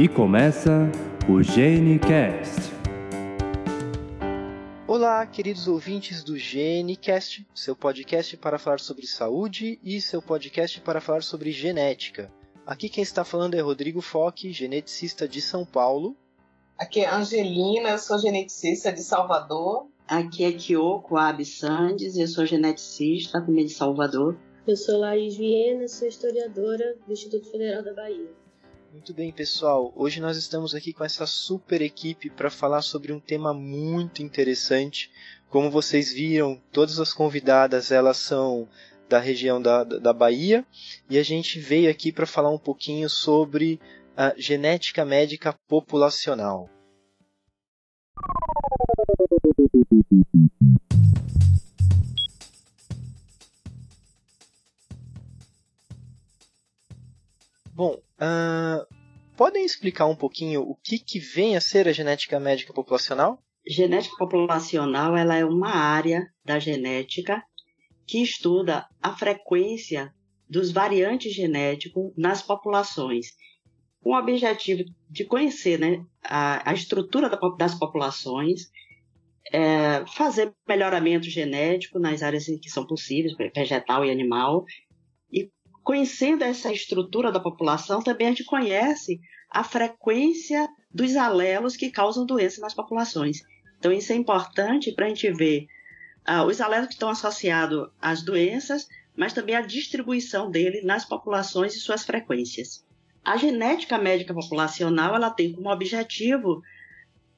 E começa o GeneCast. Olá, queridos ouvintes do GeneCast, seu podcast para falar sobre saúde e seu podcast para falar sobre genética. Aqui quem está falando é Rodrigo Foque, geneticista de São Paulo. Aqui é Angelina, eu sou geneticista de Salvador. Aqui é Kyoko Abe Sandes, eu sou geneticista também de Salvador. Eu sou Laís Viena, sou historiadora do Instituto Federal da Bahia. Muito bem, pessoal. Hoje nós estamos aqui com essa super equipe para falar sobre um tema muito interessante. Como vocês viram, todas as convidadas elas são da região da, da Bahia e a gente veio aqui para falar um pouquinho sobre a genética médica populacional. Bom, uh, podem explicar um pouquinho o que, que vem a ser a genética médica populacional? Genética populacional ela é uma área da genética que estuda a frequência dos variantes genéticos nas populações, com o objetivo de conhecer né, a, a estrutura da, das populações, é, fazer melhoramento genético nas áreas que são possíveis, vegetal e animal, Conhecendo essa estrutura da população, também a gente conhece a frequência dos alelos que causam doença nas populações. Então, isso é importante para a gente ver ah, os alelos que estão associados às doenças, mas também a distribuição dele nas populações e suas frequências. A genética médica populacional ela tem como objetivo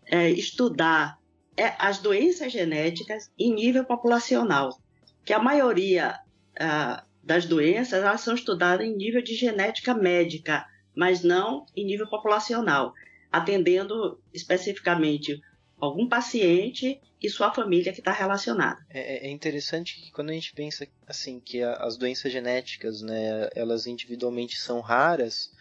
é, estudar é, as doenças genéticas em nível populacional, que a maioria ah, das doenças, elas são estudadas em nível de genética médica, mas não em nível populacional, atendendo especificamente algum paciente e sua família que está relacionada. É, é, interessante que quando a gente pensa assim que as doenças genéticas, né, elas individualmente são raras,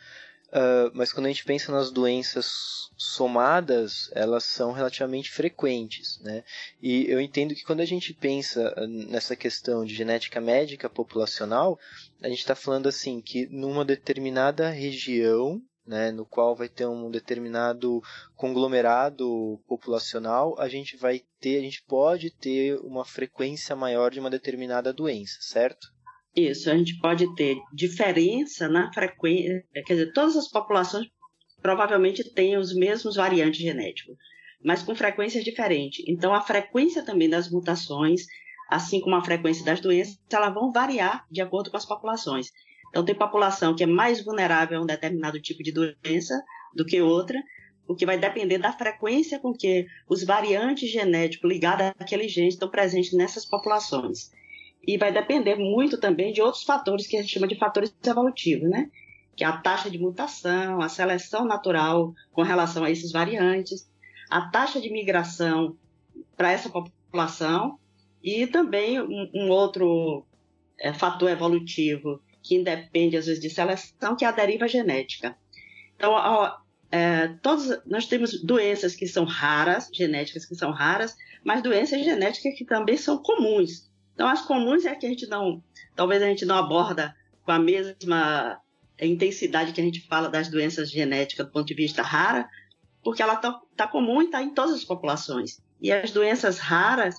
Uh, mas quando a gente pensa nas doenças somadas, elas são relativamente frequentes, né? E eu entendo que quando a gente pensa ah, nessa questão de genética médica populacional, a gente está falando assim que numa determinada região, né, no qual vai ter um determinado conglomerado populacional, a gente vai ter, a gente pode ter uma frequência maior de uma determinada doença, certo? Isso, a gente pode ter diferença na frequência, quer dizer, todas as populações provavelmente têm os mesmos variantes genéticos, mas com frequências diferentes. Então, a frequência também das mutações, assim como a frequência das doenças, elas vão variar de acordo com as populações. Então, tem população que é mais vulnerável a um determinado tipo de doença do que outra, o que vai depender da frequência com que os variantes genéticos ligados àquele gene estão presentes nessas populações e vai depender muito também de outros fatores que a gente chama de fatores evolutivos, né? Que é a taxa de mutação, a seleção natural com relação a esses variantes, a taxa de migração para essa população e também um, um outro é, fator evolutivo que independe às vezes de seleção, que é a deriva genética. Então, ó, é, todos nós temos doenças que são raras, genéticas que são raras, mas doenças genéticas que também são comuns. Então, as comuns é que a gente não, talvez a gente não aborda com a mesma intensidade que a gente fala das doenças genéticas do ponto de vista rara, porque ela está tá comum e está em todas as populações. E as doenças raras,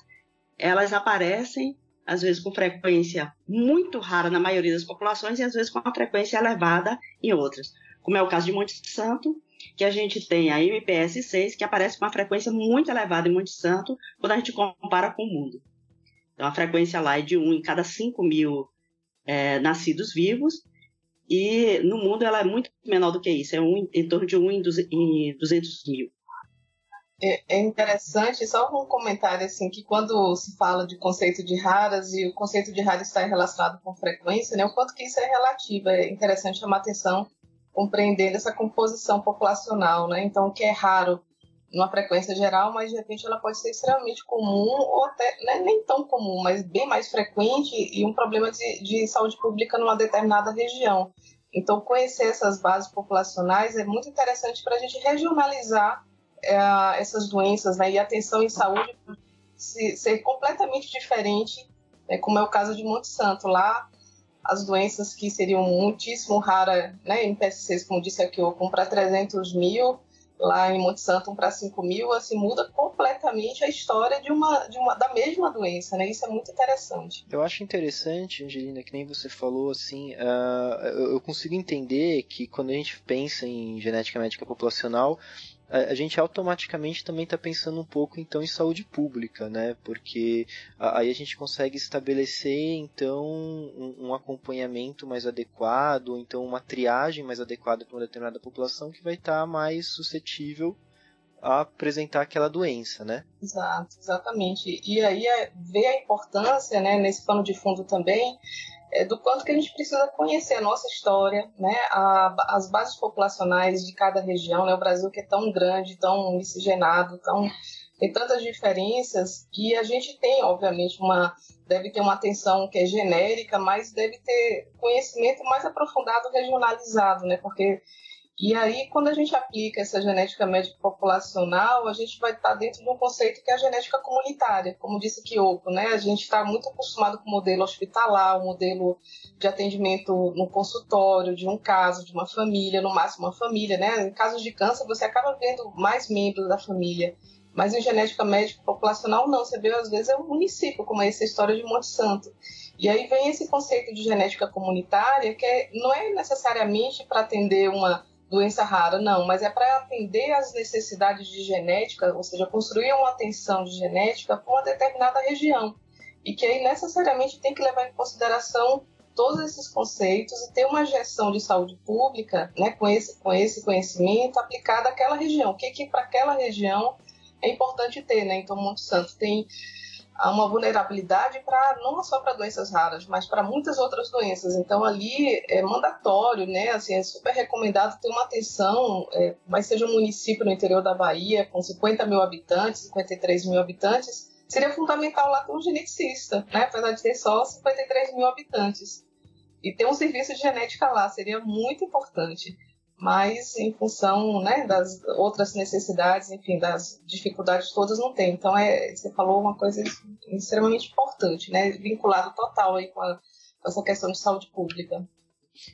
elas aparecem às vezes com frequência muito rara na maioria das populações e às vezes com uma frequência elevada em outras, como é o caso de Monte Santo, que a gente tem a MPS 6, que aparece com uma frequência muito elevada em Monte Santo quando a gente compara com o mundo. Então, a frequência lá é de 1 em cada 5 mil é, nascidos vivos, e no mundo ela é muito menor do que isso, é um, em torno de 1 em 200 mil. É, é interessante, só um comentário assim, que quando se fala de conceito de raras e o conceito de raras está relacionado com frequência, né, o quanto que isso é relativo, é interessante chamar atenção compreendendo essa composição populacional, né? Então, o que é raro numa frequência geral, mas de repente ela pode ser extremamente comum ou até né, nem tão comum, mas bem mais frequente e um problema de, de saúde pública numa determinada região. Então, conhecer essas bases populacionais é muito interessante para a gente regionalizar é, essas doenças né, e a atenção em saúde se, ser completamente diferente, né, como é o caso de Monte Santo. Lá, as doenças que seriam muitíssimo raras, né, em PSCs, como disse aqui, ou para 300 mil, lá em Monte Santo para 5 mil, assim, muda completamente a história de uma, de uma, da mesma doença, né? Isso é muito interessante. Eu acho interessante, Angelina, que nem você falou, assim, uh, eu consigo entender que quando a gente pensa em genética médica populacional, a, gente automaticamente também está pensando um pouco então em saúde pública, né? Porque aí a gente consegue estabelecer então um, acompanhamento mais adequado, ou então uma triagem mais adequada para uma determinada população que vai estar tá mais suscetível a apresentar aquela doença, né? Exato, exatamente. E aí é, ver a importância, né, nesse pano de fundo também, é, do quanto que a gente precisa conhecer a nossa história, né, a, as bases populacionais de cada região, né, o Brasil que é tão grande, tão miscigenado, tão tem tantas diferenças que a gente tem, obviamente, uma deve ter uma atenção que é genérica, mas deve ter conhecimento mais aprofundado, regionalizado, né, porque e aí, quando a gente aplica essa genética médica populacional, a gente vai estar dentro de um conceito que é a genética comunitária, como disse Kiyoko, né? A gente está muito acostumado com o modelo hospitalar, o modelo de atendimento no consultório, de um caso, de uma família, no máximo uma família, né? Em casos de câncer, você acaba vendo mais membros da família. Mas em genética médica populacional, não. Você vê, às vezes, é um município, como é essa história de Monte Santo. E aí vem esse conceito de genética comunitária, que é, não é necessariamente para atender uma doença rara, não, mas é para atender às necessidades de genética, ou seja, construir uma atenção de genética para uma determinada região. E que aí necessariamente tem que levar em consideração todos esses conceitos e ter uma gestão de saúde pública né, com, esse, com esse conhecimento aplicado àquela região. O que, que para aquela região é importante ter, né? Então, Monte Santo tem uma vulnerabilidade para não só para doenças raras, mas para muitas outras doenças. Então ali é mandatório, né? Assim, é super recomendado ter uma atenção, é, mas seja um município no interior da Bahia com 50 mil habitantes, 53 mil habitantes, seria fundamental lá ter um geneticista, né? Apesar de ter só 53 mil habitantes. E ter um serviço de genética lá seria muito importante mas em função né, das outras necessidades, enfim, das dificuldades todas não tem. Então é, você falou uma coisa extremamente importante, né, vinculado total aí com, a, com essa questão de saúde pública.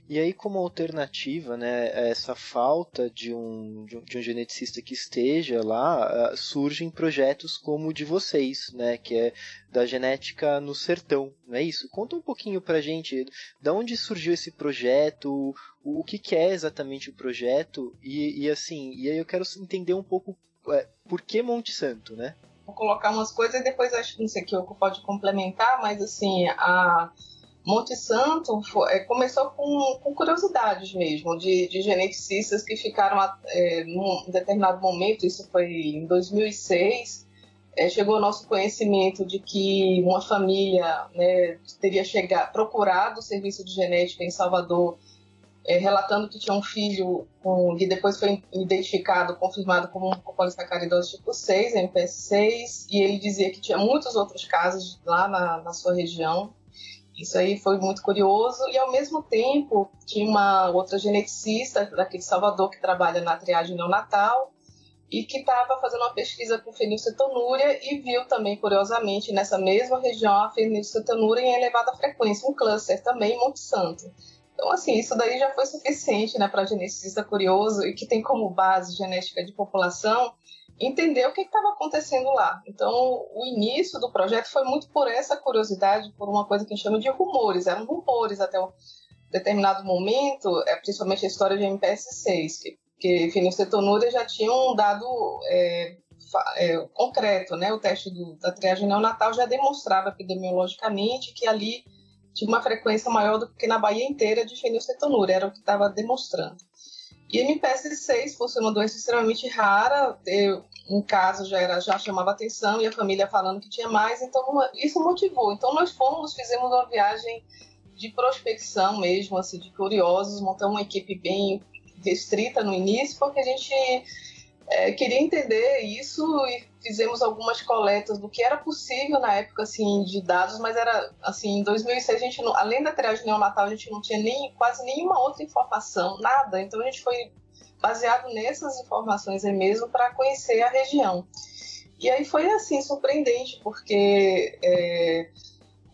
E aí, como alternativa, né, a essa falta de um, de um, geneticista que esteja lá, uh, surgem projetos como o de vocês, né, que é da genética no sertão, não é isso? Conta um pouquinho pra gente, da onde surgiu esse projeto, o, o que, que, é exatamente o projeto, e, e, assim, e aí eu quero entender um pouco é, por que Monte Santo, né? Vou colocar umas coisas e depois acho que não sei que eu pode complementar, mas assim, a Monte Santo foi, é, começou com, com, curiosidades mesmo, de, de geneticistas que ficaram é, num determinado momento, isso foi em 2006, é, chegou ao nosso conhecimento de que uma família né, teria chegado, procurado o serviço de genética em Salvador, é, relatando que tinha um filho com, que depois foi identificado, confirmado como um polissacaridose tipo 6, MPS6, e ele dizia que tinha muitos outros casos lá na, na sua região, isso aí foi muito curioso e ao mesmo tempo tinha uma outra geneticista daqui de Salvador que trabalha na triagem neonatal e que estava fazendo uma pesquisa com fenilcetonúria e viu também, curiosamente, nessa mesma região a fenilcetonúria em elevada frequência, um câncer também em Monte Santo. Então, assim, isso daí já foi suficiente né, para geneticista curioso e que tem como base genética de população entender o que estava acontecendo lá. Então, o início do projeto foi muito por essa curiosidade, por uma coisa que a gente chama de rumores. Eram rumores até um determinado momento, é, principalmente a história de MPS6, que, que fenilcetonúria já tinha um dado é, é, concreto, né? O teste do, da triagem neonatal já demonstrava epidemiologicamente que ali tinha uma frequência maior do que na Bahia inteira de fenilcetonúria, era o que estava demonstrando. E MPS6, por ser uma doença extremamente rara, um caso já era já chamava atenção e a família falando que tinha mais, então isso motivou. Então nós fomos, fizemos uma viagem de prospecção mesmo, assim, de curiosos, montamos uma equipe bem restrita no início, porque a gente é, queria entender isso e fizemos algumas coletas do que era possível na época assim de dados, mas era assim em 2006 a gente não, além da triagem neonatal a gente não tinha nem quase nenhuma outra informação, nada. Então a gente foi baseado nessas informações aí mesmo para conhecer a região. E aí foi assim surpreendente porque é,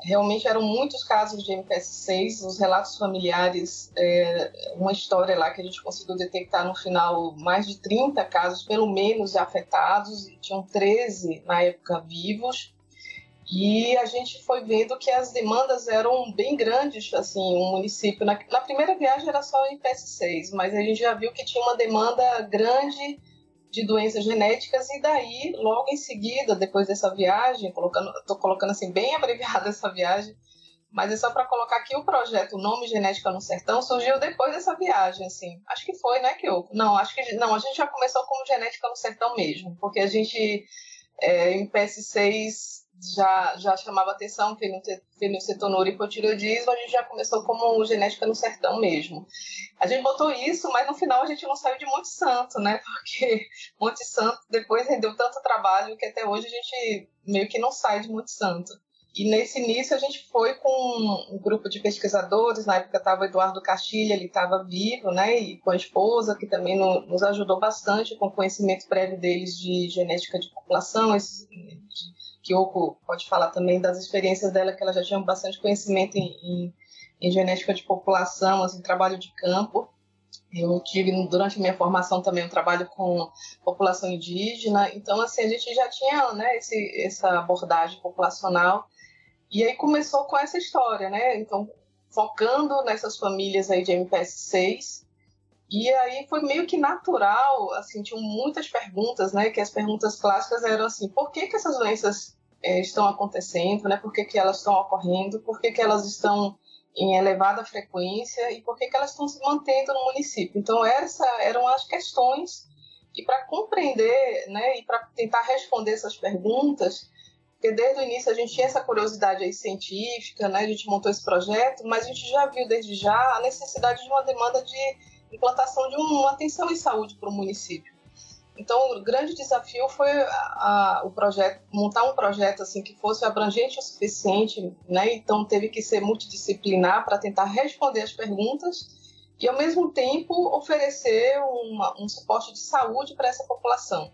realmente eram muitos casos de MPS6, os relatos familiares, é, uma história lá que a gente conseguiu detectar no final mais de 30 casos, pelo menos, afetados, e tinham 13 na época vivos. E a gente foi vendo que as demandas eram bem grandes, assim, o um município. Na, na, primeira viagem era só MPS6, mas a gente já viu que tinha uma demanda grande de doenças genéticas e daí, logo em seguida, depois dessa viagem, colocando, estou colocando assim bem abreviada essa viagem, mas é só para colocar aqui o projeto o Nome Genética no Sertão surgiu depois dessa viagem, assim. Acho que foi, né, que eu Não, acho que não, a gente já começou com Genética no Sertão mesmo, porque a gente é, em PS6 já, já chamava atenção, fenilcetonúria e hipotireoidismo, a gente já começou como genética no sertão mesmo. A gente botou isso, mas no final a gente não saiu de Monte Santo, né? Porque Monte Santo depois rendeu tanto trabalho que até hoje a gente meio que não sai de Monte Santo. E nesse início a gente foi com um grupo de pesquisadores, na época estava Eduardo Castilha, ele estava vivo, né, e com a esposa, que também no, nos ajudou bastante com o conhecimento prévio deles de genética de população, esse, de Kyoko pode falar também das experiências dela, que ela já tinha bastante conhecimento em, em, em genética de população, assim, trabalho de campo. Eu tive durante minha formação também um trabalho com população indígena, então assim a gente já tinha né, esse, essa abordagem populacional e aí começou com essa história, né? Então focando nessas famílias aí de MPS 6 e aí foi meio que natural, assim, tinham muitas perguntas, né? Que as perguntas clássicas eram assim, por que, que essas doenças é, estão acontecendo, né? Por que, que elas estão ocorrendo? Por que, que elas estão em elevada frequência e por que, que elas estão se mantendo no município? Então, essas eram as questões e para compreender, né? E para tentar responder essas perguntas, porque desde o início a gente tinha essa curiosidade aí científica, né? A gente montou esse projeto, mas a gente já viu desde já a necessidade de uma demanda de implantação de uma atenção em saúde para o município. Então, o grande desafio foi a, a, o projeto, montar um projeto assim que fosse abrangente o suficiente, né? Então, teve que ser multidisciplinar para tentar responder as perguntas e, ao mesmo tempo, oferecer uma, um suporte de saúde para essa população.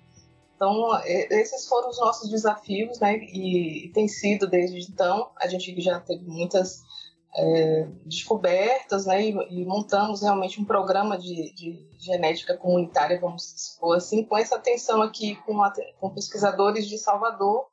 Então, esses foram os nossos desafios, né? E tem sido desde então. A gente já teve muitas é, descobertas, né, e, e, montamos realmente um programa de, de, genética comunitária, vamos supor assim, com essa atenção aqui com, com pesquisadores de Salvador.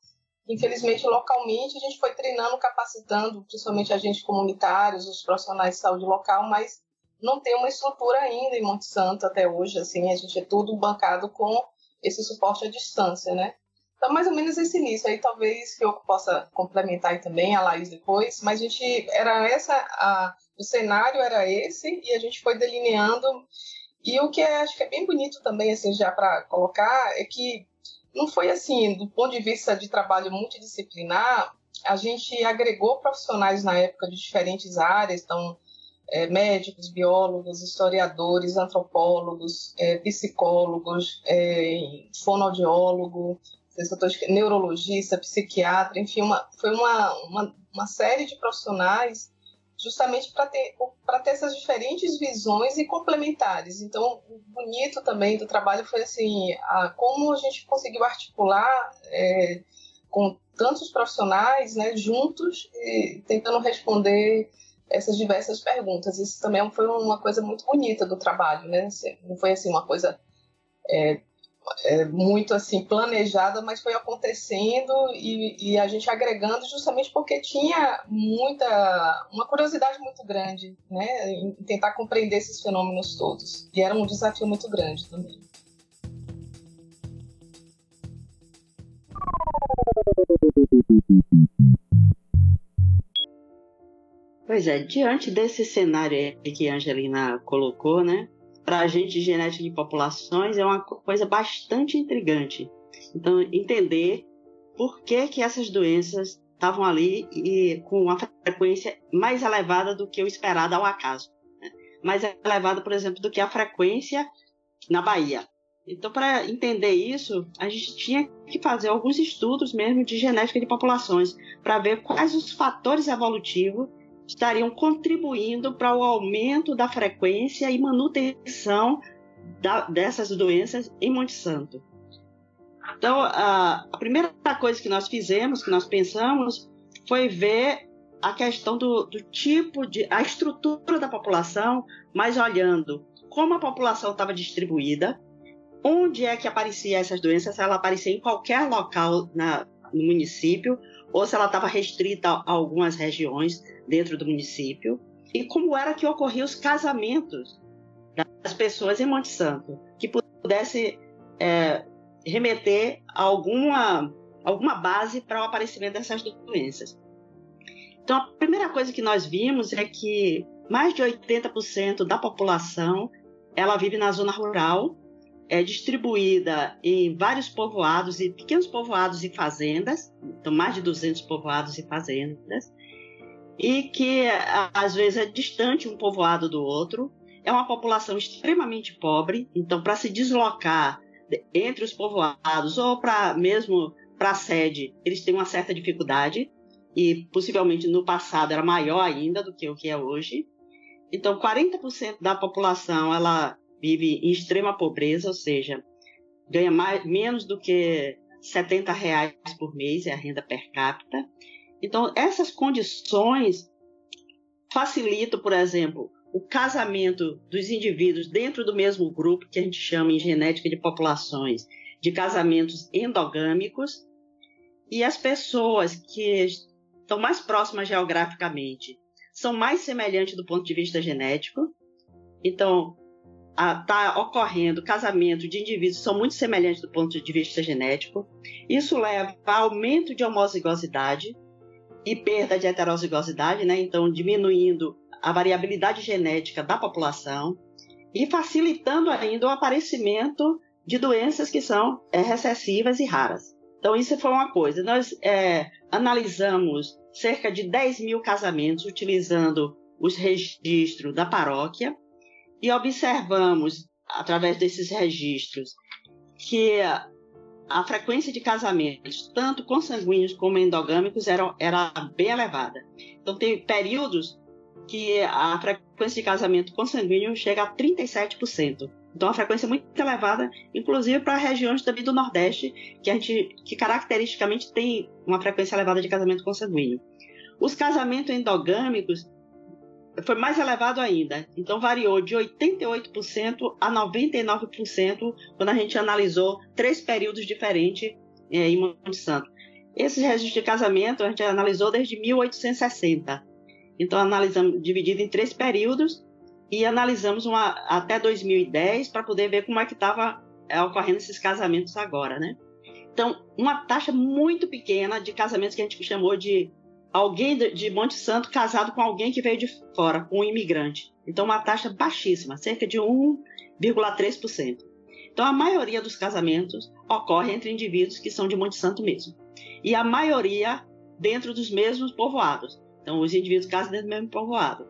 Infelizmente, localmente, a gente foi treinando, capacitando, principalmente agentes comunitários, os profissionais de saúde local, mas não tem uma estrutura ainda em Monte Santo até hoje, assim, a gente é tudo bancado com esse suporte à distância, né? Então, mais ou menos esse início. Aí talvez que eu possa complementar também, a Laís depois, mas a gente, era essa, a, o cenário era esse, e a gente foi delineando. E o que é, acho que é bem bonito também, assim, já para colocar, é que não foi assim, do ponto de vista de trabalho multidisciplinar, a gente agregou profissionais na época de diferentes áreas, então, é, médicos, biólogos, historiadores, antropólogos, é, psicólogos, é, fonoaudiólogo, neurologista, psiquiatra, enfim, uma, foi uma, uma, uma série de profissionais justamente para ter, ter essas diferentes visões e complementares. Então, o bonito também do trabalho foi assim, a, como a gente conseguiu articular é, com tantos profissionais né, juntos, e, tentando responder essas diversas perguntas. Isso também foi uma coisa muito bonita do trabalho, né? Não foi assim uma coisa é, é, muito assim planejada, mas foi acontecendo e, e, a gente agregando justamente porque tinha muita uma curiosidade muito grande, né, em tentar compreender esses fenômenos todos. E era um desafio muito grande também. Pois é, diante desse cenário que a Angelina colocou, né, para a gente genética de populações é uma coisa bastante intrigante. Então, entender por que, que essas doenças estavam ali e com uma frequência mais elevada do que o esperado ao acaso. Né? Mais elevada, por exemplo, do que a frequência na Bahia. Então, para entender isso, a gente tinha que fazer alguns estudos mesmo de genética de populações para ver quais os fatores evolutivos estariam contribuindo para o aumento da frequência e manutenção da, dessas doenças em Monte Santo. Então, a, a, primeira coisa que nós fizemos, que nós pensamos, foi ver a questão do, do tipo de. a estrutura da população, mas olhando como a população estava distribuída, onde é que aparecia essas doenças, se ela aparecia em qualquer local na, no município, ou se ela estava restrita a algumas regiões dentro do município, e como era que ocorriam os casamentos das pessoas em Monte Santo, que pudesse é, remeter a alguma, alguma base para o aparecimento dessas doenças. Então, a primeira coisa que nós vimos é que mais de 80% da população ela vive na zona rural, é distribuída em vários povoados e pequenos povoados e fazendas, então mais de 200 povoados e fazendas, e que às vezes é distante um povoado do outro. É uma população extremamente pobre, então para se deslocar entre os povoados ou para mesmo para a sede, eles têm uma certa dificuldade e possivelmente no passado era maior ainda do que o que é hoje. Então, 40% da população ela vive em extrema pobreza, ou seja, ganha mais, menos do que 70 reais por mês é a renda per capita. Então, essas condições facilitam, por exemplo, o casamento dos indivíduos dentro do mesmo grupo, que a gente chama em genética de populações, de casamentos endogâmicos, e as pessoas que estão mais próximas geograficamente são mais semelhantes do ponto de vista genético. Então, está ocorrendo casamento de indivíduos que são muito semelhantes do ponto de vista genético. Isso leva a aumento de homozigosidade e perda de heterozigosidade, né? então diminuindo a variabilidade genética da população e facilitando ainda o aparecimento de doenças que são é, recessivas e raras. Então, isso foi uma coisa. Nós é, analisamos cerca de 10 mil casamentos utilizando os registros da paróquia e observamos, através desses registros, que a frequência de casamentos, tanto consanguíneos como endogâmicos, era, era bem elevada. Então, tem períodos que a frequência de casamento consanguíneo chega a 37%. Então, a frequência é muito elevada, inclusive para regiões também do Nordeste, que a gente, que caracteristicamente tem uma frequência elevada de casamento consanguíneo. Os casamentos endogâmicos foi mais elevado ainda. Então, variou de 88% a 99% quando a gente analisou três períodos diferentes é, em Monte Santo. Esses registros de casamento a gente analisou desde 1860. Então, analisamos dividido em três períodos e analisamos uma, até 2010 para poder ver como é que estava é, ocorrendo esses casamentos agora, né? Então, uma taxa muito pequena de casamentos que a gente chamou de alguém de Monte Santo casado com alguém que veio de fora, um imigrante. Então, uma taxa baixíssima, cerca de 1,3%. Então, a maioria dos casamentos ocorre entre indivíduos que são de Monte Santo mesmo. E a maioria dentro dos mesmos povoados. Então, os indivíduos casam dentro do mesmo povoado.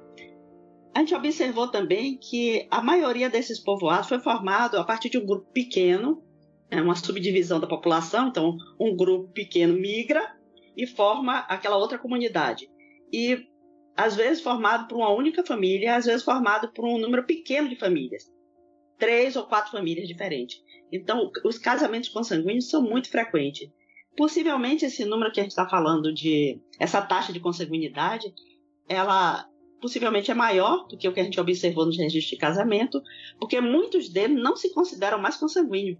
A gente observou também que a maioria desses povoados foi formado a partir de um grupo pequeno, é uma subdivisão da população, então um grupo pequeno migra e forma aquela outra comunidade. E às vezes formado por uma única família, às vezes formado por um número pequeno de famílias, três ou quatro famílias diferentes. Então, os casamentos consanguíneos são muito frequentes. Possivelmente esse número que a gente está falando de essa taxa de consanguinidade, ela possivelmente é maior do que o que a gente observou nos registros de casamento, porque muitos deles não se consideram mais consanguíneos.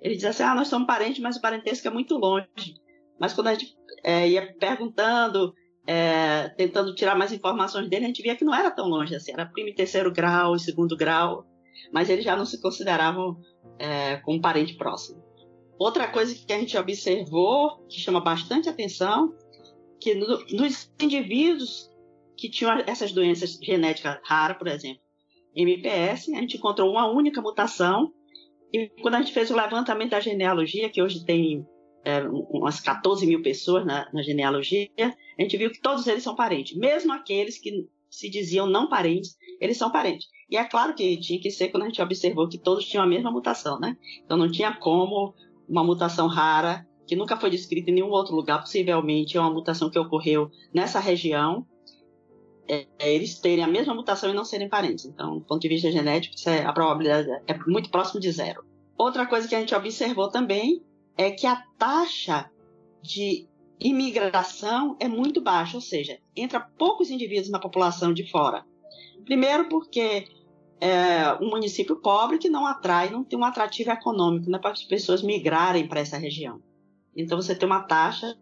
Eles dizem assim, ah, nós somos parentes, mas o parentesco é muito longe. Mas quando a gente é, ia perguntando, é, tentando tirar mais informações dele, a gente via que não era tão longe assim, era primo e terceiro grau, segundo grau, mas eles já não se consideravam é, como parente próximo. Outra coisa que a gente observou, que chama bastante atenção, que no, nos indivíduos que tinham essas doenças genéticas raras, por exemplo, MPS, a gente encontrou uma única mutação, e quando a gente fez o levantamento da genealogia, que hoje tem é, umas 14 mil pessoas na, na, genealogia, a gente viu que todos eles são parentes. Mesmo aqueles que se diziam não parentes, eles são parentes. E é claro que tinha que ser quando a gente observou que todos tinham a mesma mutação, né? Então não tinha como uma mutação rara, que nunca foi descrita em nenhum outro lugar, possivelmente é uma mutação que ocorreu nessa região, é, é eles terem a mesma mutação e não serem parentes. Então, do ponto de vista genético, é, a probabilidade é muito próximo de zero. Outra coisa que a gente observou também é que a taxa de imigração é muito baixa, ou seja, entra poucos indivíduos na população de fora. Primeiro porque é um município pobre que não atrai, não tem um atrativo econômico né, para as pessoas migrarem para essa região. Então você tem uma taxa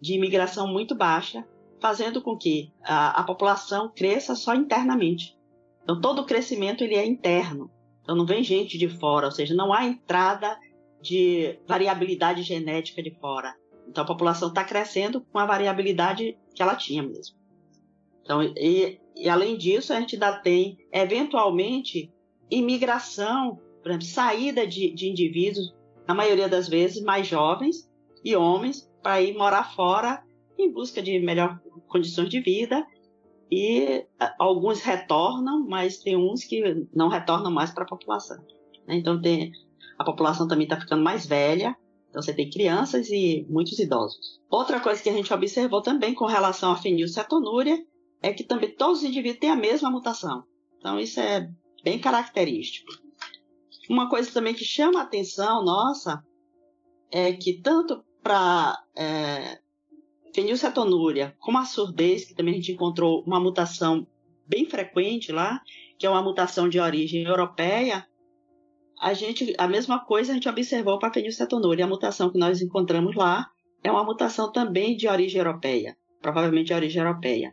de imigração muito baixa, fazendo com que a, a população cresça só internamente. Então todo o crescimento ele é interno. Então não vem gente de fora, ou seja, não há entrada de variabilidade genética de fora. Então a população está crescendo com a variabilidade que ela tinha mesmo. Então, e, e além disso, a gente ainda tem, eventualmente, imigração, por exemplo, saída de, de indivíduos, na maioria das vezes, mais jovens e homens, para ir morar fora em busca de melhor condições de vida. E alguns retornam, mas tem uns que não retornam mais para a população. Né? Então, tem, a população também está ficando mais velha, então você tem crianças e muitos idosos. Outra coisa que a gente observou também com relação à fenilcetonúria é que também todos os indivíduos têm a mesma mutação. Então isso é bem característico. Uma coisa também que chama a atenção nossa é que tanto para é, fenilcetonúria como a surdez, que também a gente encontrou uma mutação bem frequente lá, que é uma mutação de origem europeia, a gente a mesma coisa a gente observou para a fenilcetonúria. A mutação que nós encontramos lá é uma mutação também de origem europeia, provavelmente de origem europeia.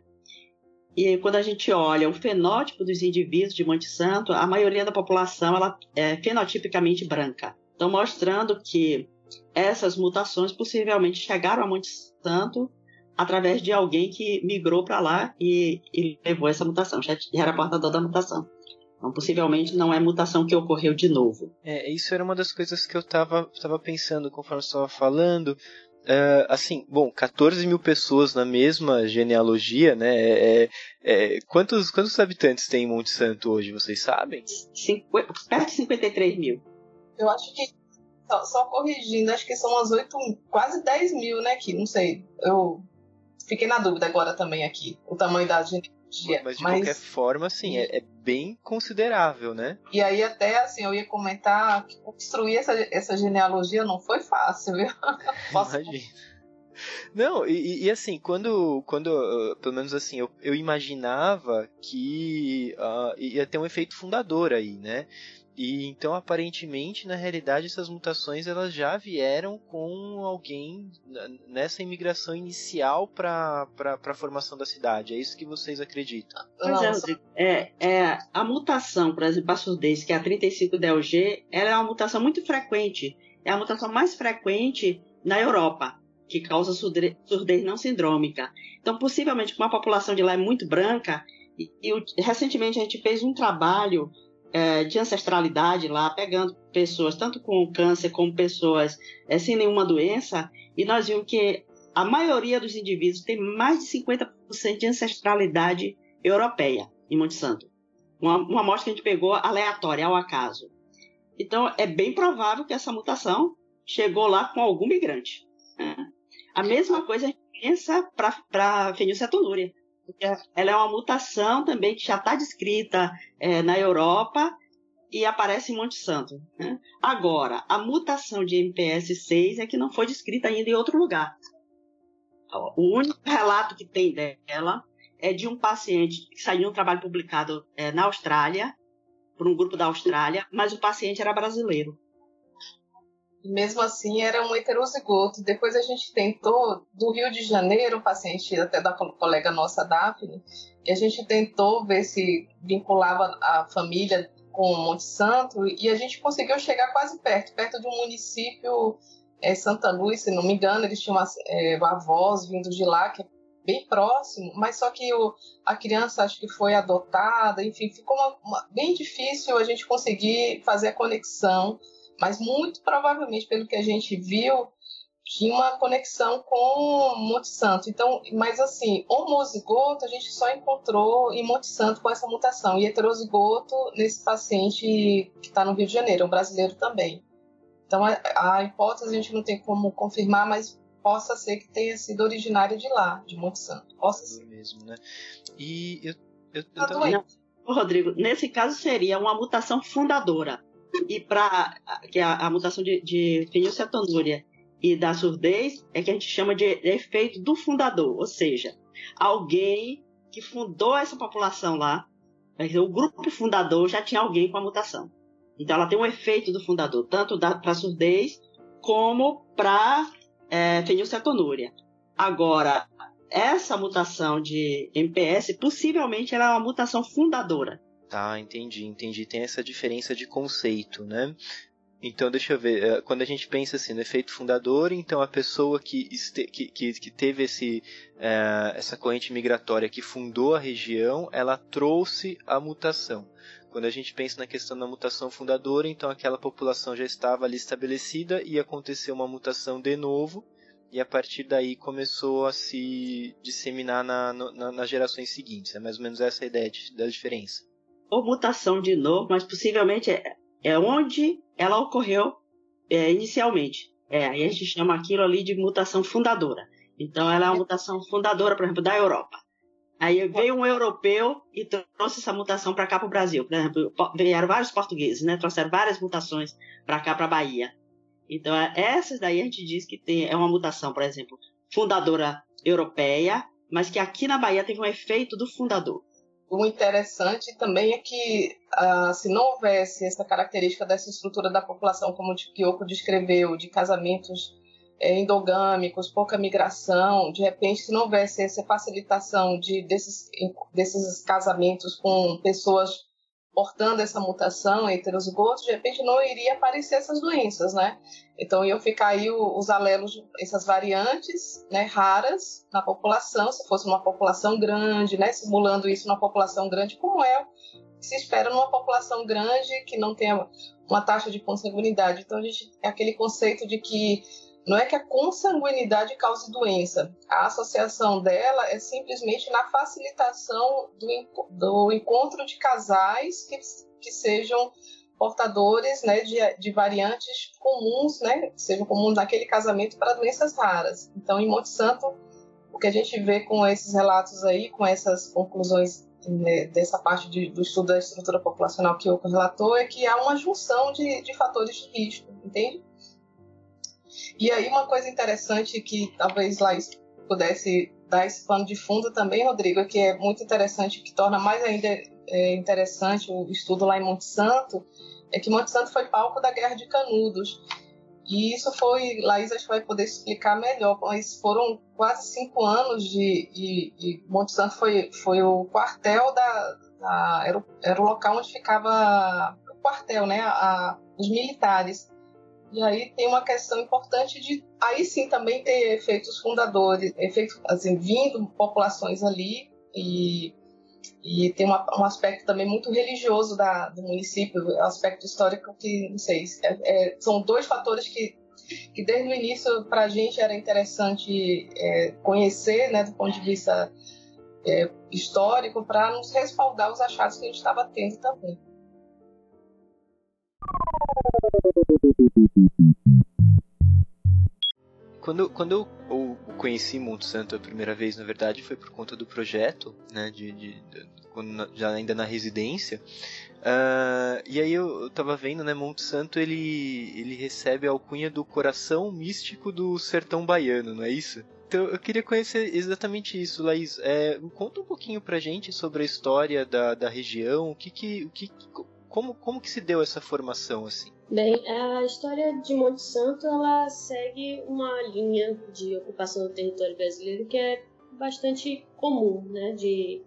E quando a gente olha o fenótipo dos indivíduos de Monte Santo, a maioria da população ela é fenotipicamente branca. Então, mostrando que essas mutações possivelmente chegaram a Monte Santo através de alguém que migrou para lá e, e, levou essa mutação, já era portador da mutação. Então, possivelmente não é mutação que ocorreu de novo. É, isso era uma das coisas que eu estava tava pensando conforme você estava falando, Uh, assim, bom, 14 mil pessoas na mesma genealogia, né? É, é, é, quantos, quantos habitantes tem em Monte Santo hoje, vocês sabem? Cinqu... Perto de 53 mil. Eu acho que, só, só, corrigindo, acho que são umas 8, quase 10 mil, né? Aqui, não sei. Eu fiquei na dúvida agora também aqui, o tamanho da genealogia mas de mas... qualquer forma, assim, é, é, bem considerável, né? E aí até, assim, eu ia comentar que construir essa, essa genealogia não foi fácil, viu? Imagina. Não, e, e, assim, quando, quando uh, pelo menos assim, eu, eu imaginava que uh, ia ter um efeito fundador aí, né? E então aparentemente, na realidade, essas mutações elas já vieram com alguém nessa imigração inicial para a formação da cidade. É isso que vocês acreditam? Pois é, é, é, a mutação, por exemplo, a surdez, que é a 35DLG, ela é uma mutação muito frequente. É a mutação mais frequente na Europa, que causa surdez não sindrômica. Então, possivelmente, como a população de lá é muito branca, e, e recentemente a gente fez um trabalho é, de ancestralidade lá, pegando pessoas tanto com câncer como pessoas é, sem nenhuma doença, e nós vimos que a maioria dos indivíduos tem mais de 50% de ancestralidade europeia em Monte Santo. Uma, uma amostra que a gente pegou aleatória, ao acaso. Então, é bem provável que essa mutação chegou lá com algum migrante. Né? A mesma coisa a gente pensa para a fenilcetonúria ela é uma mutação também que já está descrita é, na Europa e aparece em Monte Santo. Né? Agora, a mutação de MPS 6 é que não foi descrita ainda em outro lugar. O único relato que tem dela é de um paciente que saiu um trabalho publicado é, na Austrália, por um grupo da Austrália, mas o paciente era brasileiro mesmo assim era um heterozigoto. Depois a gente tentou, do Rio de Janeiro, paciente até da colega nossa, Daphne, e a gente tentou ver se vinculava a família com Monte Santo, e a gente conseguiu chegar quase perto, perto de um município, é, Santa Luz, se não me engano, eles tinham é, avós vindo de lá, que é bem próximo, mas só que o, a criança acho que foi adotada, enfim, ficou uma, uma, bem difícil a gente conseguir fazer a conexão mas muito provavelmente, pelo que a gente viu, tinha uma conexão com Monte Santo. Então, mas assim, homozigoto a gente só encontrou em Monte Santo com essa mutação, e heterozigoto nesse paciente que está no Rio de Janeiro, um brasileiro também. Então, a, a, hipótese a gente não tem como confirmar, mas possa ser que tenha sido originária de lá, de Monte Santo. Possa ser. mesmo, né? E eu, eu, eu tá também... Rodrigo, nesse caso seria uma mutação fundadora e para que a, a, mutação de, de fenilcetonúria e da surdez é que a gente chama de efeito do fundador, ou seja, alguém que fundou essa população lá, o grupo fundador já tinha alguém com a mutação. Então ela tem um efeito do fundador, tanto para surdez como para é, fenilcetonúria. Agora, essa mutação de MPS possivelmente ela é uma mutação fundadora. Tá, entendi, entendi. Tem essa diferença de conceito, né? Então, deixa eu ver. Eh, quando a gente pensa assim no efeito fundador, então a pessoa que, este, que, que, que, teve esse, uh, essa corrente migratória que fundou a região, ela trouxe a mutação. Quando a gente pensa na questão da mutação fundadora, então aquela população já estava ali estabelecida e aconteceu uma mutação de novo, e a partir daí começou a se disseminar na, na, nas gerações seguintes. É mais ou menos essa a ideia de, da diferença. Ou mutação de novo, mas possivelmente é, é onde ela ocorreu é, inicialmente. É, aí a gente chama aquilo ali de mutação fundadora. Então ela é uma mutação fundadora, por exemplo, da Europa. Aí veio um europeu e trouxe essa mutação para cá para o Brasil. Por exemplo, vieram vários portugueses, né? Trouxeram várias mutações para cá para a Bahia. Então é, essas daí a gente diz que tem, é uma mutação, por exemplo, fundadora europeia, mas que aqui na Bahia teve um efeito do fundador o interessante também é que, ah, se não houvesse essa característica dessa estrutura da população, como o Kyoko descreveu, de casamentos é, endogâmicos, pouca migração, de repente, se não houvesse essa facilitação de, desses, desses casamentos com pessoas portando essa mutação heterozigoto, de repente não iria aparecer essas doenças, né? Então iam ficar aí os alelos, essas variantes, né, raras na população, se fosse uma população grande, né, simulando isso numa população grande, como é se espera numa população grande que não tenha uma taxa de consanguinidade. Então a gente aquele conceito de que não é que a consanguinidade cause doença. A associação dela é simplesmente na facilitação do, do encontro de casais que, que sejam portadores né, de, de, variantes comuns, né, que sejam comuns naquele casamento para doenças raras. Então, em Monte Santo, o que a gente vê com esses relatos aí, com essas conclusões né, dessa parte de, do estudo da estrutura populacional que o relatou, é que há uma junção de, de fatores de risco, entende? E aí uma coisa interessante que talvez Laís pudesse dar esse pano de fundo também, Rodrigo, que é muito interessante, que torna mais ainda é, interessante o estudo lá em Monte Santo, é que Monte Santo foi palco da Guerra de Canudos. E isso foi, Laís acho que vai poder explicar melhor, mas foram quase cinco anos de, de, de Monte Santo foi, foi o quartel da, da era, o, era, o, local onde ficava o quartel, né, a, os militares. E aí tem uma questão importante de aí sim também ter efeitos fundadores, efeitos assim, vindo populações ali e, e tem uma, um aspecto também muito religioso da, do município, aspecto histórico que, não sei, é, é, são dois fatores que, que desde o início para a gente era interessante é, conhecer, né, do ponto de vista é, histórico, para nos respaldar os achados que a gente estava tendo também. Quando, quando eu, eu conheci Monte Santo a primeira vez, na verdade, foi por conta do projeto, né, de, de, de quando, já ainda na residência. Uh, e aí eu, eu tava vendo, né, Monte Santo ele, ele recebe a alcunha do coração místico do sertão baiano, não é isso? Então eu queria conhecer exatamente isso, Laís. É, conta um pouquinho pra gente sobre a história da, da região, o que que, o que, como, como que se deu essa formação assim? Bem, a história de Monte Santo ela segue uma linha de ocupação do território brasileiro que é bastante comum, né? De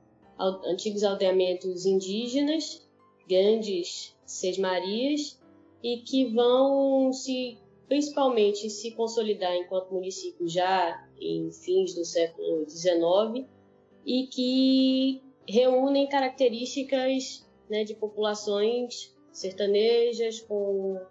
antigos aldeamentos indígenas, grandes sesmarias e que vão se principalmente se consolidar enquanto município já em fins do século XIX e que reúnem características né, de populações sertanejas, com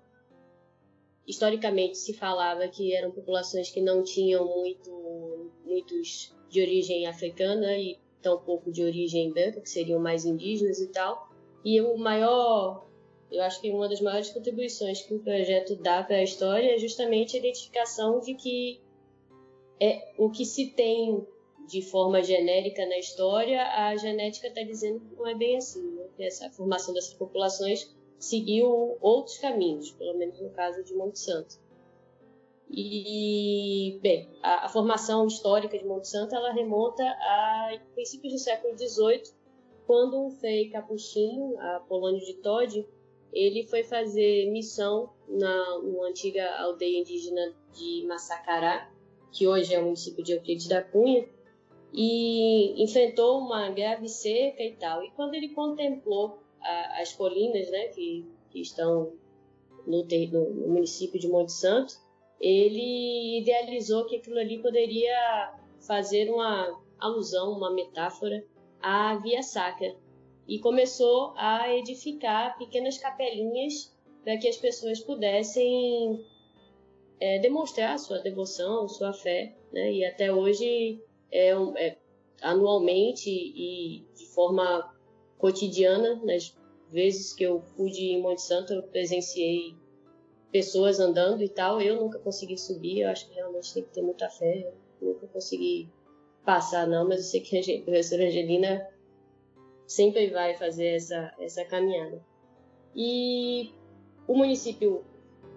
historicamente se falava que eram populações que não tinham muito, muitos de origem africana e tão pouco de origem branca, que seriam mais indígenas e tal. E o maior, eu acho que uma das maiores contribuições que o projeto dá para a história é justamente a identificação de que é o que se tem de forma genérica na história, a genética está dizendo que não é bem assim, né? que essa formação dessas populações seguiu outros caminhos, pelo menos no caso de Monte Santo. E, bem, a, a, formação histórica de Monte Santo ela remonta a princípios do século XVIII, quando um frei capuchinho, Apolônio de Todi, ele foi fazer missão na, numa antiga aldeia indígena de Massacará, que hoje é o município de Euclides da Cunha, e enfrentou uma grave seca e tal. E quando ele contemplou a, as colinas né, que, que estão no, no, no, município de Monte Santo, ele idealizou que aquilo ali poderia fazer uma alusão, uma metáfora à Via Sacra. E começou a edificar pequenas capelinhas para que as pessoas pudessem é, demonstrar sua devoção, sua fé. Né? E até hoje, é, é, anualmente e de forma cotidiana, nas vezes que eu pude em Monte Santo, eu presenciei pessoas andando e tal. Eu nunca consegui subir, eu acho que realmente tem que ter muita fé. Eu nunca consegui passar, não, mas eu sei que a professora Angelina sempre vai fazer essa, essa caminhada. E o município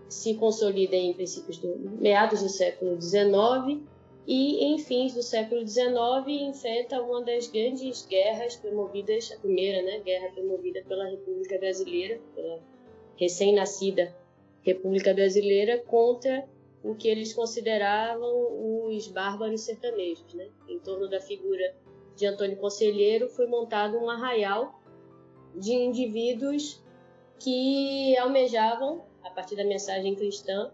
se consolida em princípios do meados do século XIX e em fins do século XIX enfrenta uma das grandes guerras promovidas, a primeira né, guerra promovida pela República Brasileira, pela recém-nascida República Brasileira, contra o que eles consideravam os bárbaros sertanejos. Né? Em torno da figura de Antônio Conselheiro foi montado um arraial de indivíduos que almejavam, a partir da mensagem cristã,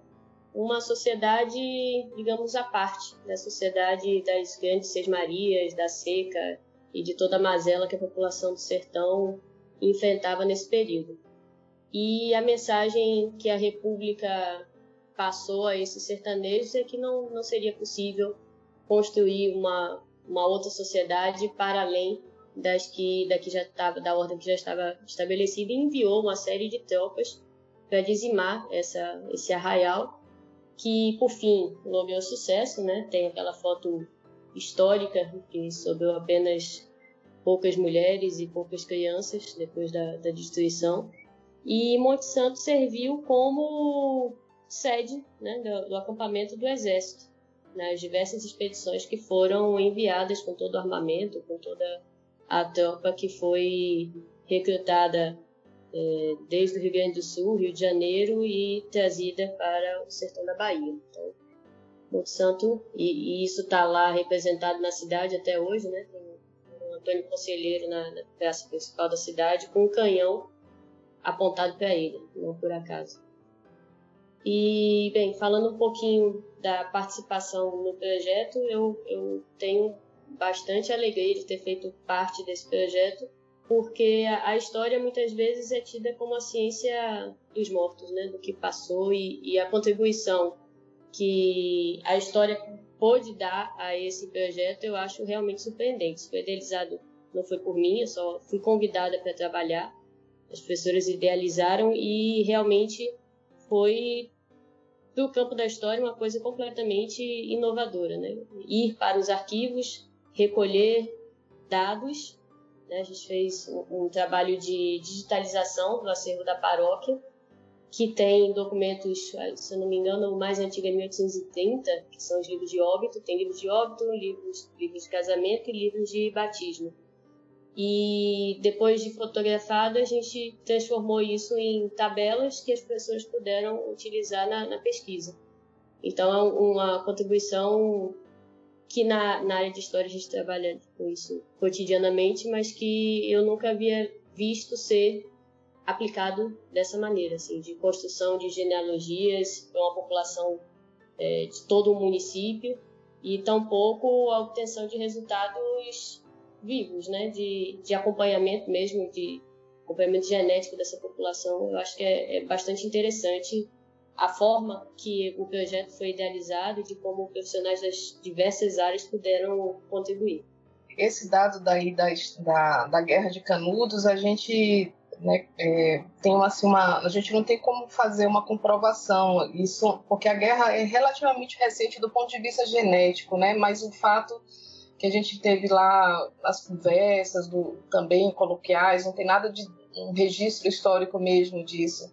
uma sociedade, digamos, à parte da sociedade das grandes sesmarias, da seca e de toda a mazela que a população do sertão enfrentava nesse período. E a mensagem que a República passou a esses sertanejos é que não, não seria possível construir uma, uma outra sociedade para além das que, da, que já estava, da ordem que já estava estabelecida e enviou uma série de tropas para dizimar essa, esse arraial que por fim logrou sucesso, né? Tem aquela foto histórica que sobrou apenas poucas mulheres e poucas crianças depois da, da destruição. E Monte Santo serviu como sede né, do, do, acampamento do exército nas diversas expedições que foram enviadas com todo o armamento, com toda a tropa que foi recrutada desde o Rio Grande do Sul, Rio de Janeiro e trazida para o sertão da Bahia. Então, Monte Santo, e, e isso está lá representado na cidade até hoje, né? Tem o Antônio Conselheiro na, na praça principal da cidade com um canhão apontado para ele, não por acaso. E, bem, falando um pouquinho da participação no projeto, eu, eu tenho bastante alegria de ter feito parte desse projeto porque a história muitas vezes é tida como a ciência dos mortos, né, do que passou e, e a contribuição que a história pôde dar a esse projeto eu acho realmente surpreendente. Foi idealizado, não foi por mim, eu só fui convidada para trabalhar. As professoras idealizaram e realmente foi do campo da história uma coisa completamente inovadora, né? Ir para os arquivos, recolher dados né? A gente fez um, um trabalho de digitalização do acervo da paróquia, que tem documentos, se eu não me engano, o mais antigo é 1830, que são os livros de óbito. Tem livros de óbito, livros, livros de casamento e livros de batismo. E depois de fotografado, a gente transformou isso em tabelas que as pessoas puderam utilizar na, na pesquisa. Então, é uma contribuição que na, na área de história a gente trabalha com isso cotidianamente, mas que eu nunca havia visto ser aplicado dessa maneira, assim, de construção de genealogias para uma população é, de todo o município e tampouco a obtenção de resultados vivos, né, de, de acompanhamento mesmo, de acompanhamento genético dessa população. Eu acho que é, é bastante interessante a forma que o projeto foi idealizado e de como profissionais das diversas áreas puderam contribuir. Esse dado daí da, da, da guerra de Canudos, a gente né, é, tem uma, assim, uma, a gente não tem como fazer uma comprovação isso, porque a guerra é relativamente recente do ponto de vista genético, né? Mas o fato que a gente teve lá as conversas do, também coloquiais, não tem nada de um registro histórico mesmo disso.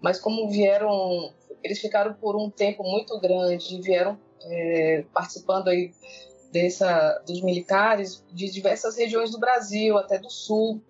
Mas como vieram eles ficaram por um tempo muito grande, vieram é, participando aí dessa, dos militares de diversas regiões do Brasil, até do Sul.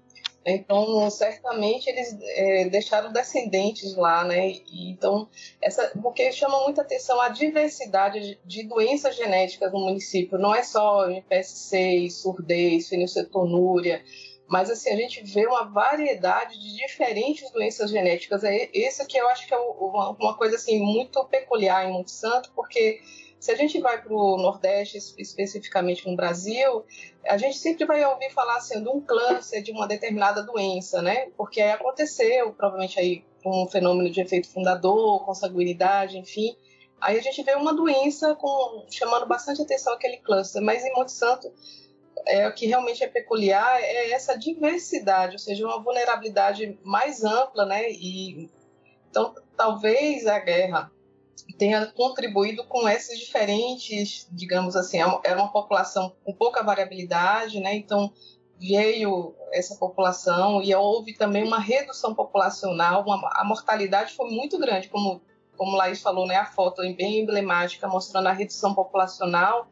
Então, certamente eles é, deixaram descendentes lá, né? E, então, essa, porque chama muita atenção a diversidade de, doenças genéticas no município. Não é só MPSC, surdez, fenilcetonúria, mas assim a gente vê uma variedade de diferentes doenças genéticas. É esse que eu acho que é uma, coisa assim muito peculiar em Monte Santo, porque se a gente vai para o Nordeste, especificamente no Brasil, a gente sempre vai ouvir falar assim, de um câncer de uma determinada doença, né? Porque aí aconteceu, provavelmente aí com um fenômeno de efeito fundador, consanguinidade, enfim. Aí a gente vê uma doença com, chamando bastante atenção aquele câncer, mas em Monte Santo é, o que realmente é peculiar é essa diversidade, ou seja, uma vulnerabilidade mais ampla, né? E então talvez a guerra tenha contribuído com esses diferentes, digamos assim, era é uma população com pouca variabilidade, né? Então veio essa população e houve também uma redução populacional, uma, a mortalidade foi muito grande, como como Laís falou, né? A foto é bem emblemática mostrando a redução populacional.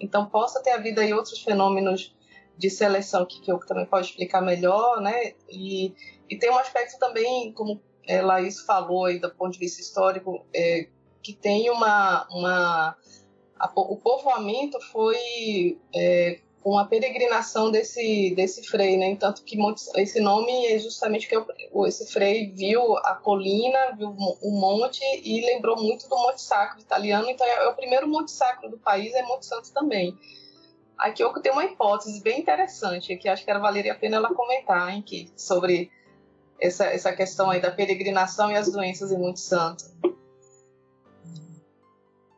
Então possa ter havido aí outros fenômenos de seleção que, que eu também pode explicar melhor, né? E, e tem um aspecto também, como é, Laís falou aí do ponto de vista histórico, é, que tem uma. uma a, o povoamento foi é, com a peregrinação desse, desse frei, né? Tanto que esse nome é justamente que esse frei viu a colina, viu o monte e lembrou muito do Monte Sacro italiano. Então, é, é o primeiro Monte Sacro do país, é Monte Santo também. Aqui eu tenho uma hipótese bem interessante, que acho que era valeria a pena ela comentar, hein, que, sobre essa, essa questão aí da peregrinação e as doenças em Monte Santo.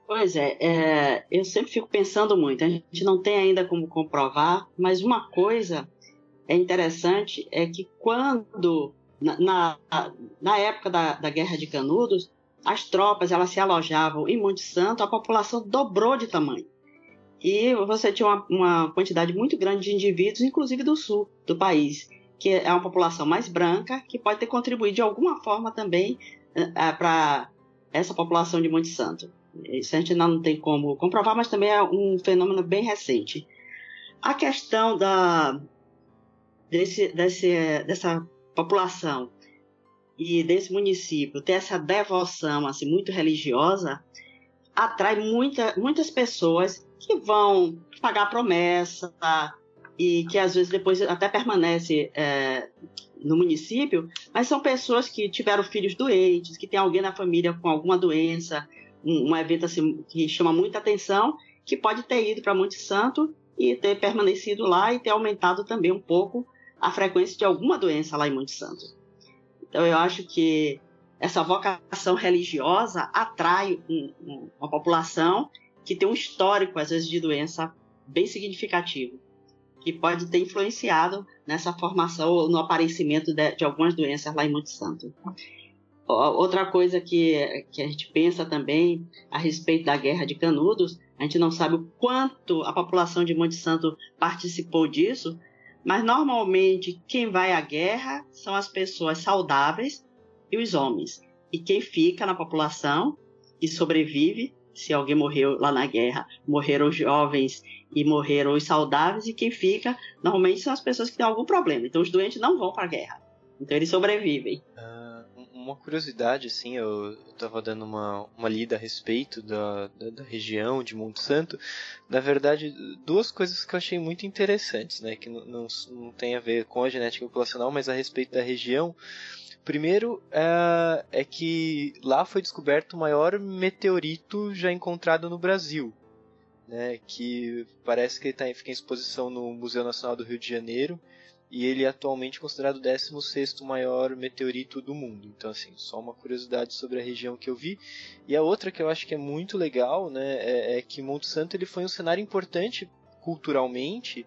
Pois é, é, eu sempre fico pensando muito. A gente não tem ainda como comprovar, mas uma coisa é interessante é que quando na, na, na época da, da Guerra de Canudos, as tropas elas se alojavam em Monte Santo, a população dobrou de tamanho. E você tinha uma, uma quantidade muito grande de indivíduos, inclusive do sul do país, que é uma população mais branca, que pode ter contribuído de alguma forma também é, para essa população de Monte Santo. Isso a gente ainda não tem como comprovar, mas também é um fenômeno bem recente. A questão da, desse, desse, dessa população e desse município ter essa devoção assim, muito religiosa atrai muita, muitas pessoas que vão pagar promessa e que às vezes depois até permanece é, no município, mas são pessoas que tiveram filhos doentes, que tem alguém na família com alguma doença, um, um evento assim, que chama muita atenção, que pode ter ido para Monte Santo e ter permanecido lá e ter aumentado também um pouco a frequência de alguma doença lá em Monte Santo. Então eu acho que essa vocação religiosa atrai um, um, uma população que tem um histórico, às vezes, de doença bem significativo, que pode ter influenciado nessa formação ou no aparecimento de, de algumas doenças lá em Monte Santo. Outra coisa que, que a gente pensa também a respeito da Guerra de Canudos, a gente não sabe o quanto a população de Monte Santo participou disso, mas normalmente quem vai à guerra são as pessoas saudáveis e os homens. E quem fica na população e sobrevive, se alguém morreu lá na guerra, morreram os jovens e morreram os saudáveis, e quem fica normalmente são as pessoas que têm algum problema. Então os doentes não vão para a guerra. Então eles sobrevivem. Ah uma curiosidade, assim, eu, estava dando uma, uma lida a respeito da, da, da, região de Monte Santo. Na verdade, duas coisas que eu achei muito interessantes, né, que não, não, não tem a ver com a genética populacional, mas a respeito da região. Primeiro é, é que lá foi descoberto o maior meteorito já encontrado no Brasil. Né, que parece que ele tá, fica em exposição no Museu Nacional do Rio de Janeiro e ele é atualmente considerado o 16º maior meteorito do mundo. Então, assim, só uma curiosidade sobre a região que eu vi. E a outra que eu acho que é muito legal, né, é, é que Monte Santo ele foi um cenário importante culturalmente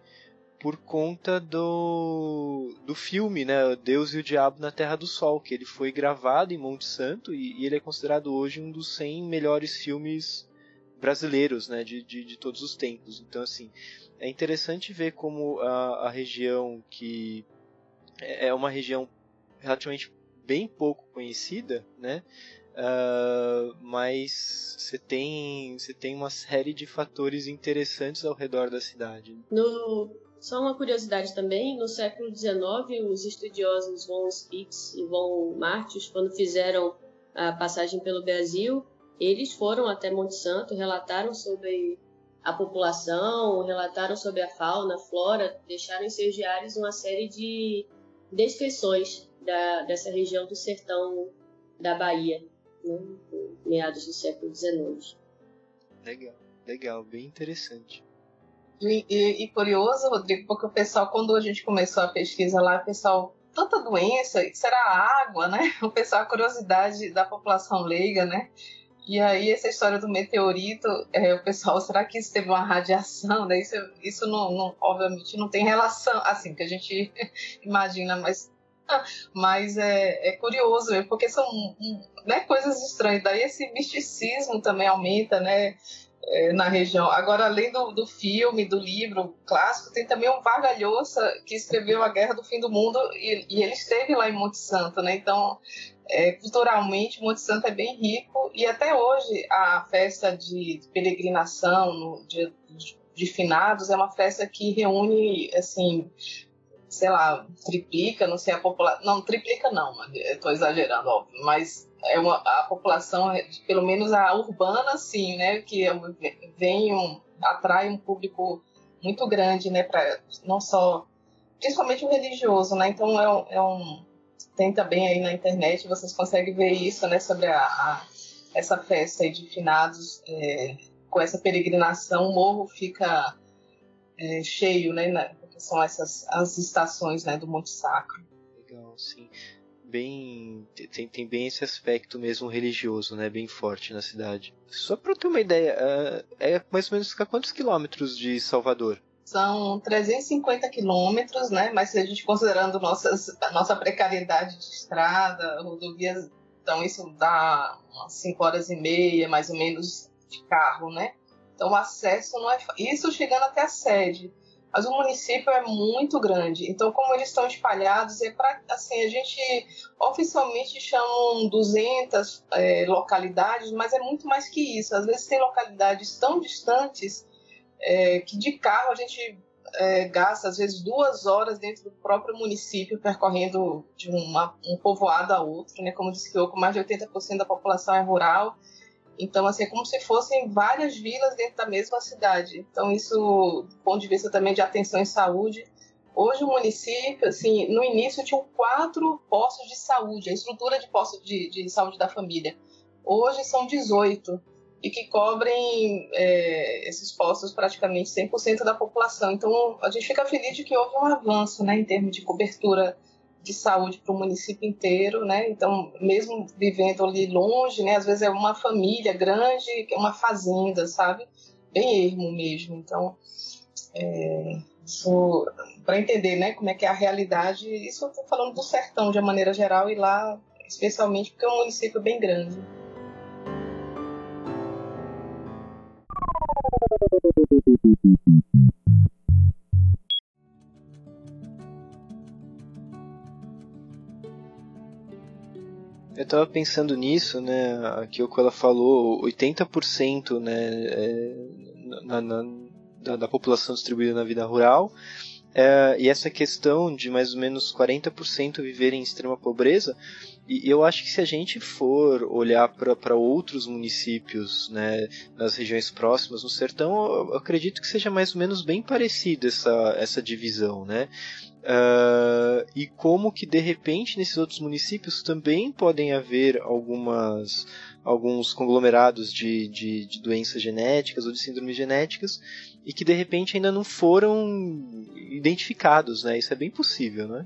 por conta do, do filme, né, Deus e o Diabo na Terra do Sol, que ele foi gravado em Monte Santo e, e ele é considerado hoje um dos 100 melhores filmes brasileiros, né, de, de, de todos os tempos. Então, assim, é interessante ver como a, a região que é, é uma região relativamente bem pouco conhecida, né? Uh, mas você tem, você tem uma série de fatores interessantes ao redor da cidade. No, só uma curiosidade também, no século XIX, os estudiosos von Spitz e von Martius, quando fizeram a passagem pelo Brasil, eles foram até Monte Santo, relataram sobre a população, relataram sobre a fauna, a flora, deixaram em seus diários uma série de descrições da, dessa região do sertão da Bahia, né, meados do século XIX. Legal, legal, bem interessante. E, e, e, curioso, Rodrigo, porque o pessoal, quando a gente começou a pesquisa lá, o pessoal, tanta doença, será água, né? O pessoal, a curiosidade da população leiga, né? E aí, essa história do meteorito, é, o pessoal, será que isso teve uma radiação? Né? Isso, isso não, não, obviamente não tem relação, assim, que a gente imagina, mas, mas é, é curioso, porque são né, coisas estranhas. Daí esse misticismo também aumenta, né? é, na região. Agora, além do, do filme, do livro clássico, tem também um Vargas Llosa que escreveu A Guerra do Fim do Mundo e, e ele esteve lá em Monte Santo, né? Então, é, culturalmente, Monte Santo é bem rico e até hoje a festa de peregrinação no dia de finados é uma festa que reúne, assim, sei lá, triplica, não sei a população, não, triplica não, estou exagerando, óbvio, mas é uma, a população, é, pelo menos a urbana, sim, né, que é vem um, atrai um público muito grande, né, para não só, principalmente o religioso, né, então é é um, também aí na internet, vocês conseguem ver isso, né, sobre a, a essa festa de finados, é, com essa peregrinação, o morro fica é, cheio, né, porque são essas as estações, né, do Monte Sacro. Legal, sim bem tem, tem bem esse aspecto mesmo religioso, né, bem forte na cidade. Só para ter uma ideia, é, é mais ou menos a quantos quilômetros de Salvador? São 350 quilômetros, né? Mas se a gente considerando nossas, nossa precariedade de estrada, rodovias, então isso dá umas 5 horas e meia, mais ou menos, de carro, né? Então o acesso não é. Isso chegando até a sede. Mas o município é muito grande, então como eles estão espalhados, é para assim a gente oficialmente chamam 200 é, localidades, mas é muito mais que isso. Às vezes tem localidades tão distantes é, que de carro a gente é, gasta às vezes duas horas dentro do próprio município percorrendo de uma, um povoado a outro, né? Como disse que mais de 80% da população é rural então, assim, é como se fossem várias vilas dentro da mesma cidade. Então, isso, do ponto de vista também de atenção em saúde, hoje o município, assim, no início tinham quatro postos de saúde, a estrutura de postos de, de saúde da família. Hoje são 18 e que cobrem é, esses postos praticamente 100% da população. Então, a gente fica feliz de que houve um avanço, né, em termos de cobertura de saúde para o município inteiro, né? Então, mesmo vivendo ali longe, né? Às vezes é uma família grande, é uma fazenda, sabe? Bem ermo mesmo. Então, é, para entender, né? Como é que é a realidade. Isso eu estou falando do sertão de uma maneira geral e lá, especialmente porque é um município bem grande. Eu tava pensando nisso, né? Aqui o que ela falou, 80% né, é, na, na, da, da, população distribuída na vida rural. É, e essa questão de mais ou menos 40% viver em extrema pobreza, e eu acho que se a gente for olhar para outros municípios né, nas regiões próximas, no sertão, eu acredito que seja mais ou menos bem parecida essa, essa divisão. Né? Uh, e como que de repente nesses outros municípios também podem haver algumas alguns conglomerados de, de, de, doenças genéticas ou de síndromes genéticas e que de repente ainda não foram identificados, né? Isso é bem possível, né?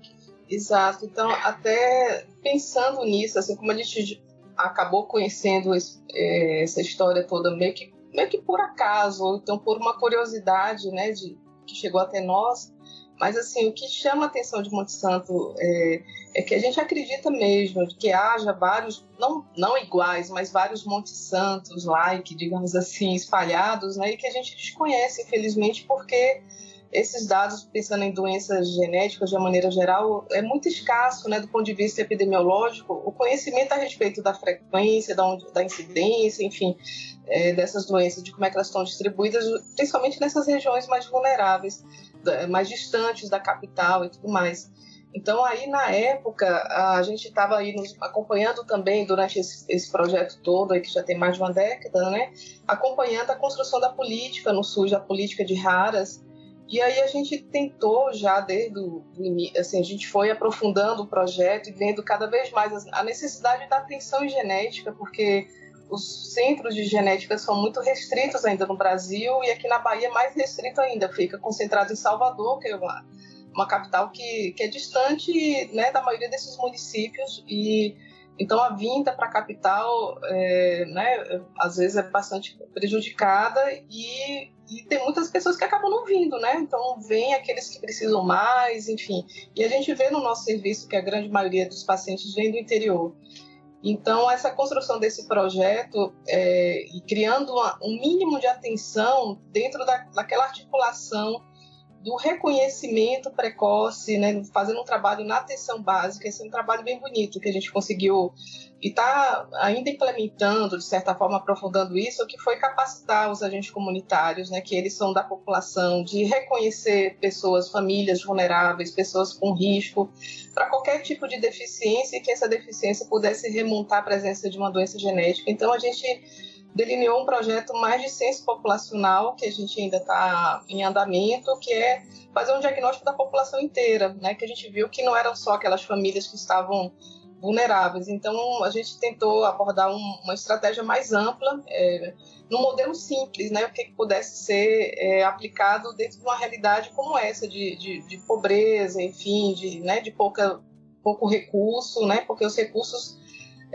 Exato. Então, até pensando nisso, assim como a gente acabou conhecendo é, essa história toda meio que, meio que por acaso, ou então por uma curiosidade, né, de, que chegou até nós, mas, assim, o que chama a atenção de Monte Santo é, é, que a gente acredita mesmo que haja vários, não, não iguais, mas vários Monte Santos like, digamos assim, espalhados, né? E que a gente desconhece, infelizmente, porque esses dados, pensando em doenças genéticas de uma maneira geral, é muito escasso, né, do ponto de vista epidemiológico, o conhecimento a respeito da frequência, da, onde, da incidência, enfim, é, dessas doenças, de como é que elas estão distribuídas, principalmente nessas regiões mais vulneráveis, mais distantes da capital e tudo mais. Então, aí, na época, a gente estava aí nos acompanhando também, durante esse, esse, projeto todo, aí, que já tem mais de uma década, né? Acompanhando a construção da política no SUS, a política de raras. E aí a gente tentou já desde o início, assim, a gente foi aprofundando o projeto e vendo cada vez mais a necessidade da atenção em genética, porque os centros de genética são muito restritos ainda no Brasil e aqui na Bahia mais restrito ainda, fica concentrado em Salvador, que é uma uma capital que, que é distante né, da maioria desses municípios e então a vinda para a capital, é, né, às vezes é bastante prejudicada e, e, tem muitas pessoas que acabam não vindo, né? Então vem aqueles que precisam mais, enfim. E a gente vê no nosso serviço que a grande maioria dos pacientes vem do interior. Então essa construção desse projeto é, e criando uma, um mínimo de atenção dentro da, daquela articulação do reconhecimento precoce, né, fazendo um trabalho na atenção básica. Esse é um trabalho bem bonito que a gente conseguiu e está ainda implementando, de certa forma, aprofundando isso, que foi capacitar os agentes comunitários, né, que eles são da população, de reconhecer pessoas, famílias vulneráveis, pessoas com risco para qualquer tipo de deficiência e que essa deficiência pudesse remontar a presença de uma doença genética. Então, a gente delineou um projeto mais de censo populacional, que a gente ainda está em andamento, que é fazer um diagnóstico da população inteira, né? que a gente viu que não eram só aquelas famílias que estavam vulneráveis. Então, a gente tentou abordar um, uma estratégia mais ampla, é, num modelo simples, né? o que pudesse ser é, aplicado dentro de uma realidade como essa, de, de, de pobreza, enfim, de, né? de pouca, pouco recurso, né? porque os recursos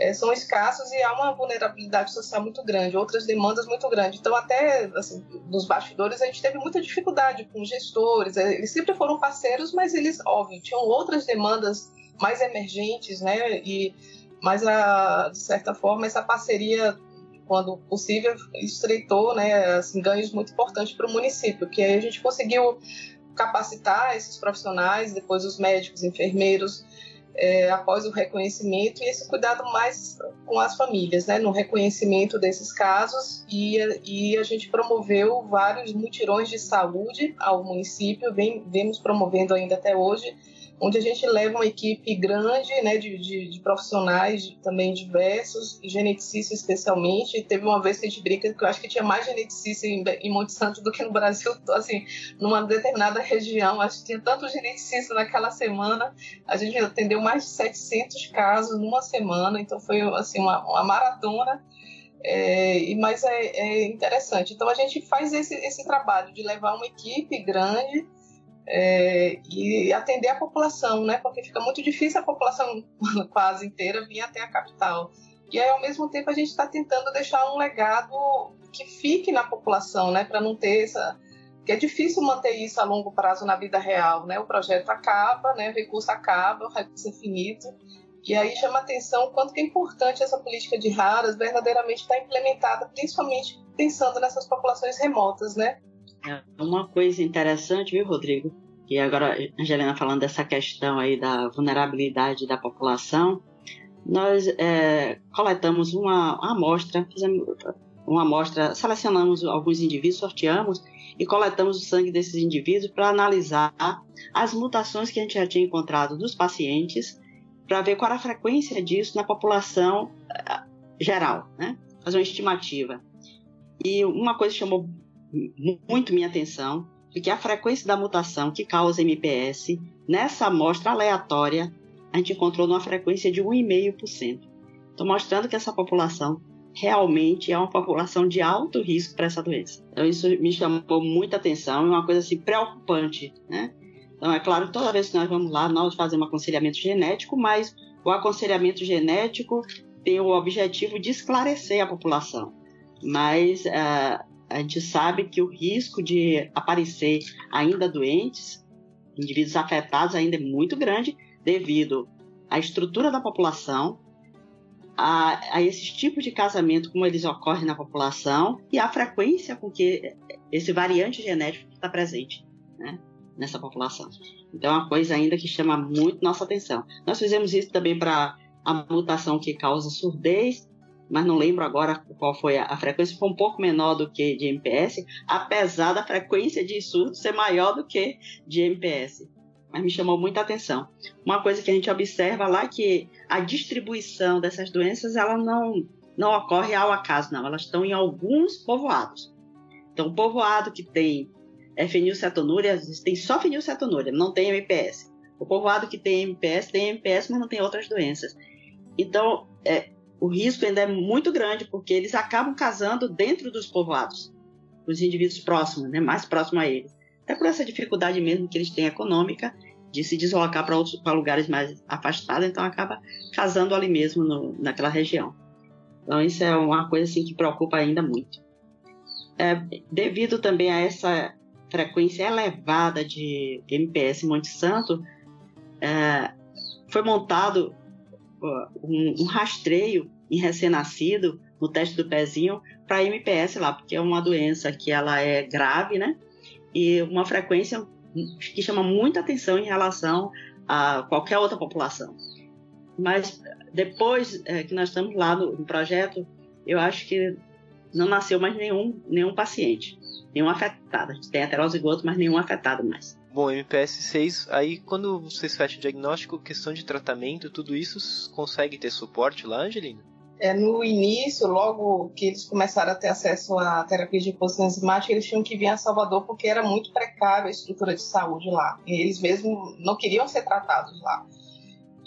é, são escassos e há uma vulnerabilidade social muito grande, outras demandas muito grandes. Então, até assim, nos bastidores, a gente teve muita dificuldade com gestores. É, eles sempre foram parceiros, mas eles, óbvio, tinham outras demandas mais emergentes, né? E, mas, a, de certa forma, essa parceria, quando possível, estreitou né, assim, ganhos muito importantes para o município, que aí a gente conseguiu capacitar esses profissionais, depois os médicos, enfermeiros, é, após o reconhecimento e esse cuidado mais com as famílias, né, no reconhecimento desses casos e, e a gente promoveu vários mutirões de saúde ao município, vem, vemos promovendo ainda até hoje onde a gente leva uma equipe grande né, de, de, de profissionais também diversos, geneticistas especialmente. Teve uma vez que a gente brinca que eu acho que tinha mais geneticista em, em Monte Santo do que no Brasil, assim, numa determinada região. Acho que tinha tanto geneticista naquela semana. A gente atendeu mais de 700 casos numa semana, então foi assim, uma, uma maratona. É, mas é, é, interessante. Então a gente faz esse, esse trabalho de levar uma equipe grande é, e atender a população, né? Porque fica muito difícil a população quase inteira vir até a capital. E aí, ao mesmo tempo, a gente está tentando deixar um legado que fique na população, né? Para não ter essa. que é difícil manter isso a longo prazo na vida real, né? O projeto acaba, né? O recurso acaba, o recurso é finito. E aí chama atenção o quanto que é importante essa política de raras verdadeiramente estar tá implementada, principalmente pensando nessas populações remotas, né? É uma coisa interessante, viu, Rodrigo? E agora, Angelina falando dessa questão aí da vulnerabilidade da população, nós é, coletamos uma, uma amostra, fizemos uma amostra, selecionamos alguns indivíduos, sorteamos e coletamos o sangue desses indivíduos para analisar as mutações que a gente já tinha encontrado dos pacientes, para ver qual a frequência disso na população é, geral, né? Fazer uma estimativa. E uma coisa que chamou muito minha atenção de que a frequência da mutação que causa MPS, nessa amostra aleatória, a gente encontrou numa frequência de 1,5%. Estou mostrando que essa população realmente é uma população de alto risco para essa doença. Então isso me chamou muita atenção, é uma coisa assim preocupante, né? Então é claro, toda vez que nós vamos lá, nós fazemos um aconselhamento genético, mas o aconselhamento genético tem o objetivo de esclarecer a população. Mas uh, a gente sabe que o risco de aparecer ainda doentes, indivíduos afetados, ainda é muito grande devido à estrutura da população, a, a esses tipos de casamento, como eles ocorrem na população, e a frequência com que esse variante genético está presente. Né? nessa população. Então é uma coisa ainda que chama muito nossa atenção. Nós fizemos isso também para a mutação que causa surdez, mas não lembro agora qual foi a, a, frequência, foi um pouco menor do que de MPS, apesar da frequência de surdo ser maior do que de MPS. Mas me chamou muita atenção. Uma coisa que a gente observa lá é que a distribuição dessas doenças ela não, não ocorre ao acaso, não. Elas estão em alguns povoados. Então, o povoado que tem é fenilcetonúria, tem só fenilcetonúria, não tem MPS. O povoado que tem MPS tem MPS, mas não tem outras doenças. Então, é, o risco ainda é muito grande, porque eles acabam casando dentro dos povoados, os indivíduos próximos, né, mais próximos a eles. Até por essa dificuldade mesmo que eles têm econômica de se deslocar para lugares mais afastados, então acaba casando ali mesmo no, naquela região. Então, isso é uma coisa assim, que preocupa ainda muito. É, devido também a essa frequência elevada de MPS Monte Santo, é, foi montado um, um, rastreio em recém-nascido no teste do pezinho para MPS lá, porque é uma doença que ela é grave, né? E uma frequência que chama muita atenção em relação a qualquer outra população. Mas depois é, que nós estamos lá no, no projeto, eu acho que não nasceu mais nenhum, nenhum paciente, nenhum afetado. A gente tem heterozigoto, mas nenhum afetado mais. Bom, MPS6, aí quando vocês fecham o diagnóstico, questão de tratamento, tudo isso consegue ter suporte lá, Angelina? É, no início, logo que eles começaram a ter acesso à terapia de reposição enzimática, eles tinham que vir a Salvador porque era muito precária a estrutura de saúde lá. E eles mesmo não queriam ser tratados lá.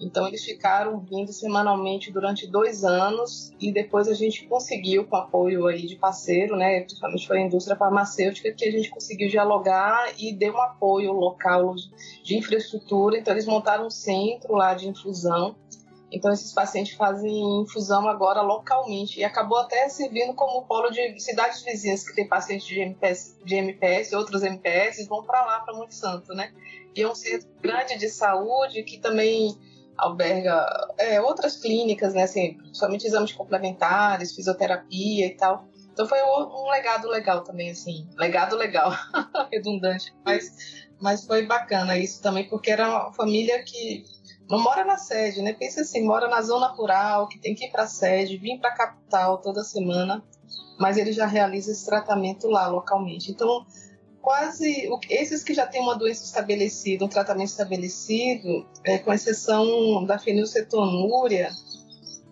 Então eles ficaram vindo semanalmente durante dois anos e depois a gente conseguiu, com apoio aí de parceiro, né, principalmente foi a indústria farmacêutica, que a gente conseguiu dialogar e deu um apoio local de infraestrutura. Então eles montaram um centro lá de infusão. Então esses pacientes fazem infusão agora localmente e acabou até servindo como polo de cidades vizinhas que tem pacientes de MPS, de MPS outros MPS vão para lá para Monte Santo, né? E é um centro grande de saúde que também alberga é, outras clínicas, né, assim, principalmente exames complementares, fisioterapia e tal. Então foi um legado legal também, assim, legado legal, redundante, mas, mas foi bacana isso também, porque era uma família que não mora na sede, né? Pensa assim, mora na zona rural, que tem que ir para a sede, vir para a capital toda semana, mas ele já realiza esse tratamento lá localmente. Então quase esses que já têm uma doença estabelecida, um tratamento estabelecido, é, com exceção da fenilcetonúria,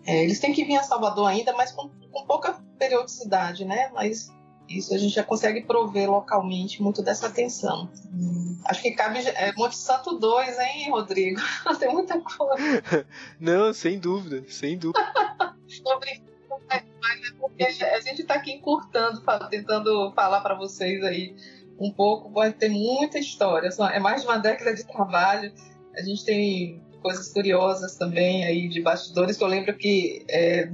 é, eles têm que vir a Salvador ainda, mas com, com, pouca periodicidade, né? Mas isso a gente já consegue prover localmente muito dessa atenção. Hum. Acho que cabe é, Monte Santo 2, hein, Rodrigo? Tem muita coisa. Não, sem dúvida, sem dúvida. mas é porque a gente está aqui encurtando, tentando falar para vocês aí um pouco, pode ter muita história. É mais de uma década de trabalho. A gente tem coisas curiosas também aí de bastidores. Eu lembro que, é,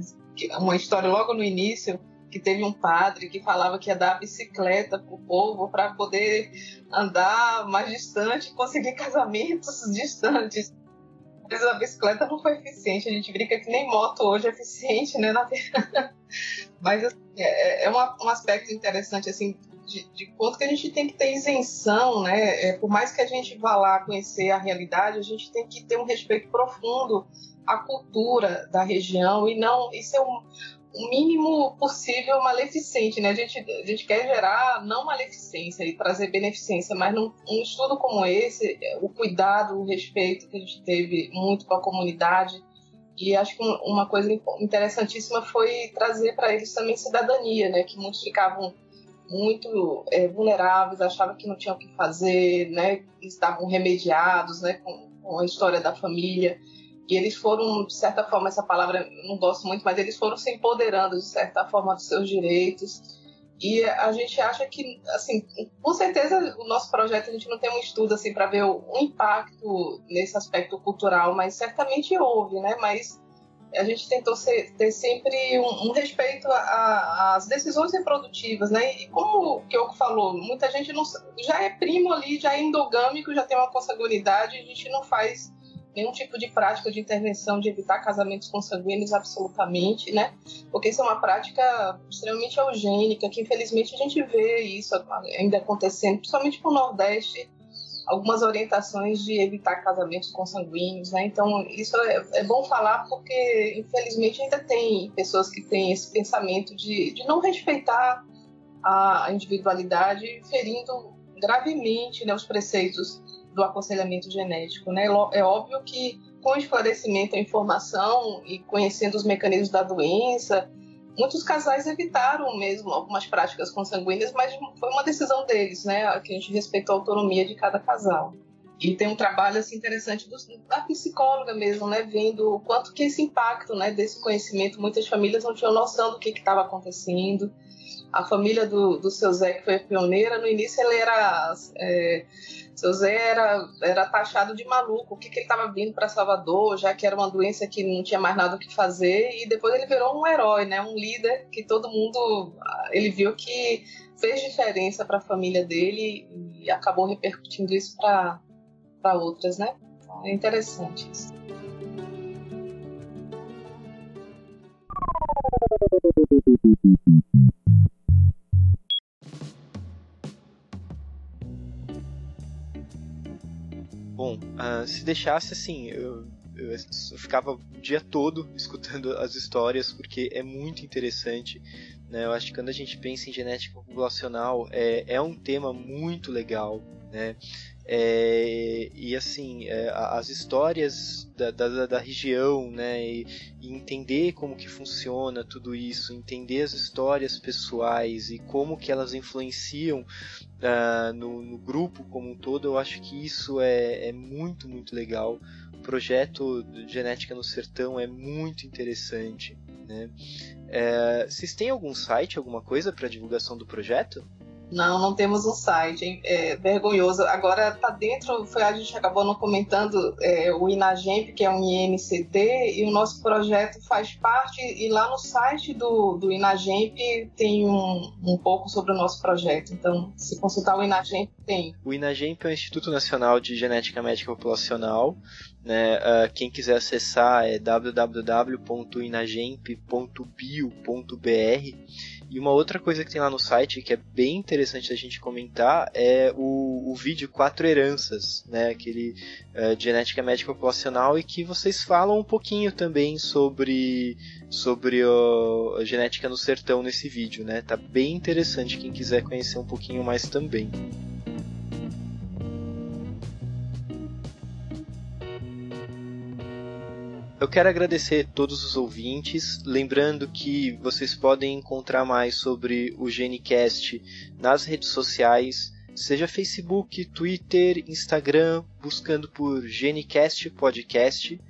uma história logo no início que teve um padre que falava que ia dar bicicleta para o povo para poder andar mais distante, conseguir casamentos distantes. Mas a bicicleta não foi eficiente. A gente brinca que nem moto hoje é eficiente, né? Mas assim, é, é um, um aspecto interessante assim de, de, quanto que a gente tem que ter isenção, né? É, por mais que a gente vá lá conhecer a realidade, a gente tem que ter um respeito profundo à cultura da região e não isso é um, o mínimo possível maleficente, né? A gente, a gente quer gerar não maleficência e trazer beneficência, mas num um estudo como esse, o cuidado, o respeito que a gente teve muito com a comunidade e acho que uma coisa interessantíssima foi trazer para eles também cidadania, né? Que muitos ficavam muito é, vulneráveis, achavam que não tinham o que fazer, né? Estavam remediados, né? Com, com, a história da família. E eles foram, de certa forma, essa palavra não gosto muito, mas eles foram se empoderando, de certa forma, dos seus direitos. E a gente acha que, assim, com certeza o nosso projeto a gente não tem um estudo assim para ver o, impacto nesse aspecto cultural, mas certamente houve, né? Mas a gente tentou ser, ter sempre um, um respeito às decisões reprodutivas, né? E como o Kyoko falou, muita gente não, já é primo ali, já é endogâmico, já tem uma consanguinidade, a gente não faz nenhum tipo de prática de intervenção de evitar casamentos consanguíneos absolutamente, né? Porque isso é uma prática extremamente eugênica, que infelizmente a gente vê isso ainda acontecendo, principalmente no Nordeste, algumas orientações de evitar casamentos consanguíneos, né? Então isso é, é, bom falar porque infelizmente ainda tem pessoas que têm esse pensamento de, de não respeitar a individualidade, ferindo gravemente né, os preceitos do aconselhamento genético, né? É óbvio que com esclarecimento, a informação e conhecendo os mecanismos da doença, muitos casais evitaram mesmo algumas práticas consanguíneas, mas foi uma decisão deles, né? Que a gente respeitou a autonomia de cada casal. E tem um trabalho assim interessante do, da psicóloga mesmo, né, vendo o quanto que esse impacto, né, desse conhecimento, muitas famílias não tinham noção do que estava acontecendo. A família do, do seu Zé, que foi pioneira, no início ele era é, seu Zé era, era taxado de maluco, o que, que ele estava vindo para Salvador, já que era uma doença que não tinha mais nada o que fazer, e depois ele virou um herói, né? um líder que todo mundo. Ele viu que fez diferença para a família dele e acabou repercutindo isso para outras, né? Então, é interessante isso. Bom, uh, se deixasse assim, eu, eu, ficava o dia todo escutando as histórias porque é muito interessante. Né? Eu acho que quando a gente pensa em genética populacional é, é um tema muito legal. Né? É, e assim, é, as histórias da, da, da região, né, e, e, entender como que funciona tudo isso, entender as histórias pessoais e como que elas influenciam uh, no, no, grupo como um todo, eu acho que isso é, é muito, muito legal. O projeto Genética no Sertão é muito interessante. Né? É, vocês têm algum site, alguma coisa para divulgação do projeto? Não, não temos um site, é vergonhoso. Agora está dentro, foi a gente acabou não comentando é, o Inagemp, que é um INCT, e o nosso projeto faz parte, e lá no site do, do Inagemp tem um, um pouco sobre o nosso projeto. Então, se consultar o Inagemp, tem. O Inagemp é o Instituto Nacional de Genética Médica Populacional. Né? Uh, quem quiser acessar é www.inagemp.bio.br e uma outra coisa que tem lá no site que é bem interessante a gente comentar é o, o vídeo Quatro Heranças, né? Aquele uh, de genética médica populacional e que vocês falam um pouquinho também sobre sobre a genética no sertão nesse vídeo, né? Tá bem interessante quem quiser conhecer um pouquinho mais também. Eu quero agradecer todos os ouvintes, lembrando que vocês podem encontrar mais sobre o GeneCast nas redes sociais, seja Facebook, Twitter, Instagram, buscando por GeneCast Podcast,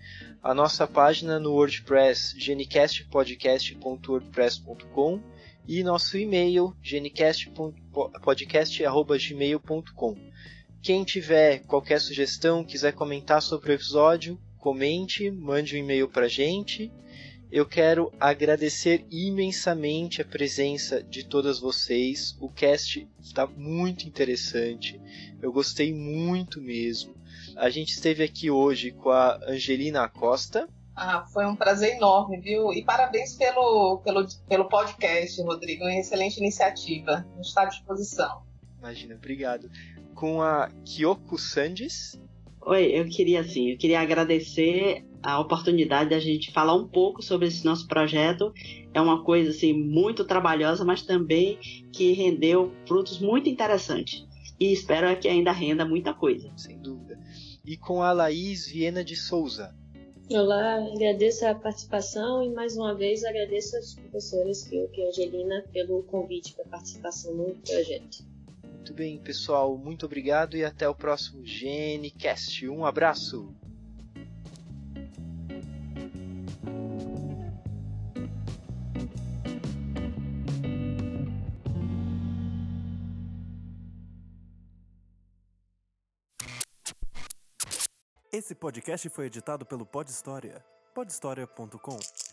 a nossa página no WordPress genicastpodcast.wordpress.com e nosso e-mail genicastpodcast@gmail.com. Quem tiver qualquer sugestão, quiser comentar sobre o episódio, comente, mande um e-mail para gente. Eu quero agradecer imensamente a presença de todas vocês. O cast está muito interessante. Eu gostei muito mesmo. A gente esteve aqui hoje com a Angelina Acosta. Ah, foi um prazer enorme, viu? E parabéns pelo, pelo, pelo podcast, Rodrigo. Uma excelente iniciativa. A gente está à disposição. Imagina, obrigado. Com a Kyoko Sandes. Oi, eu queria assim, eu queria agradecer a oportunidade da gente falar um pouco sobre esse nosso projeto. É uma coisa assim muito trabalhosa, mas também que rendeu frutos muito interessantes. E espero que ainda renda muita coisa. Sem dúvida. E com a Laís Viena de Souza. Olá, agradeço a participação e mais uma vez agradeço aos professores Pio e Angelina pelo convite para participação no projeto. Muito bem, pessoal, muito obrigado e até o próximo GeneCast. Um abraço! Esse podcast foi editado pelo Pod História. podhistoria.com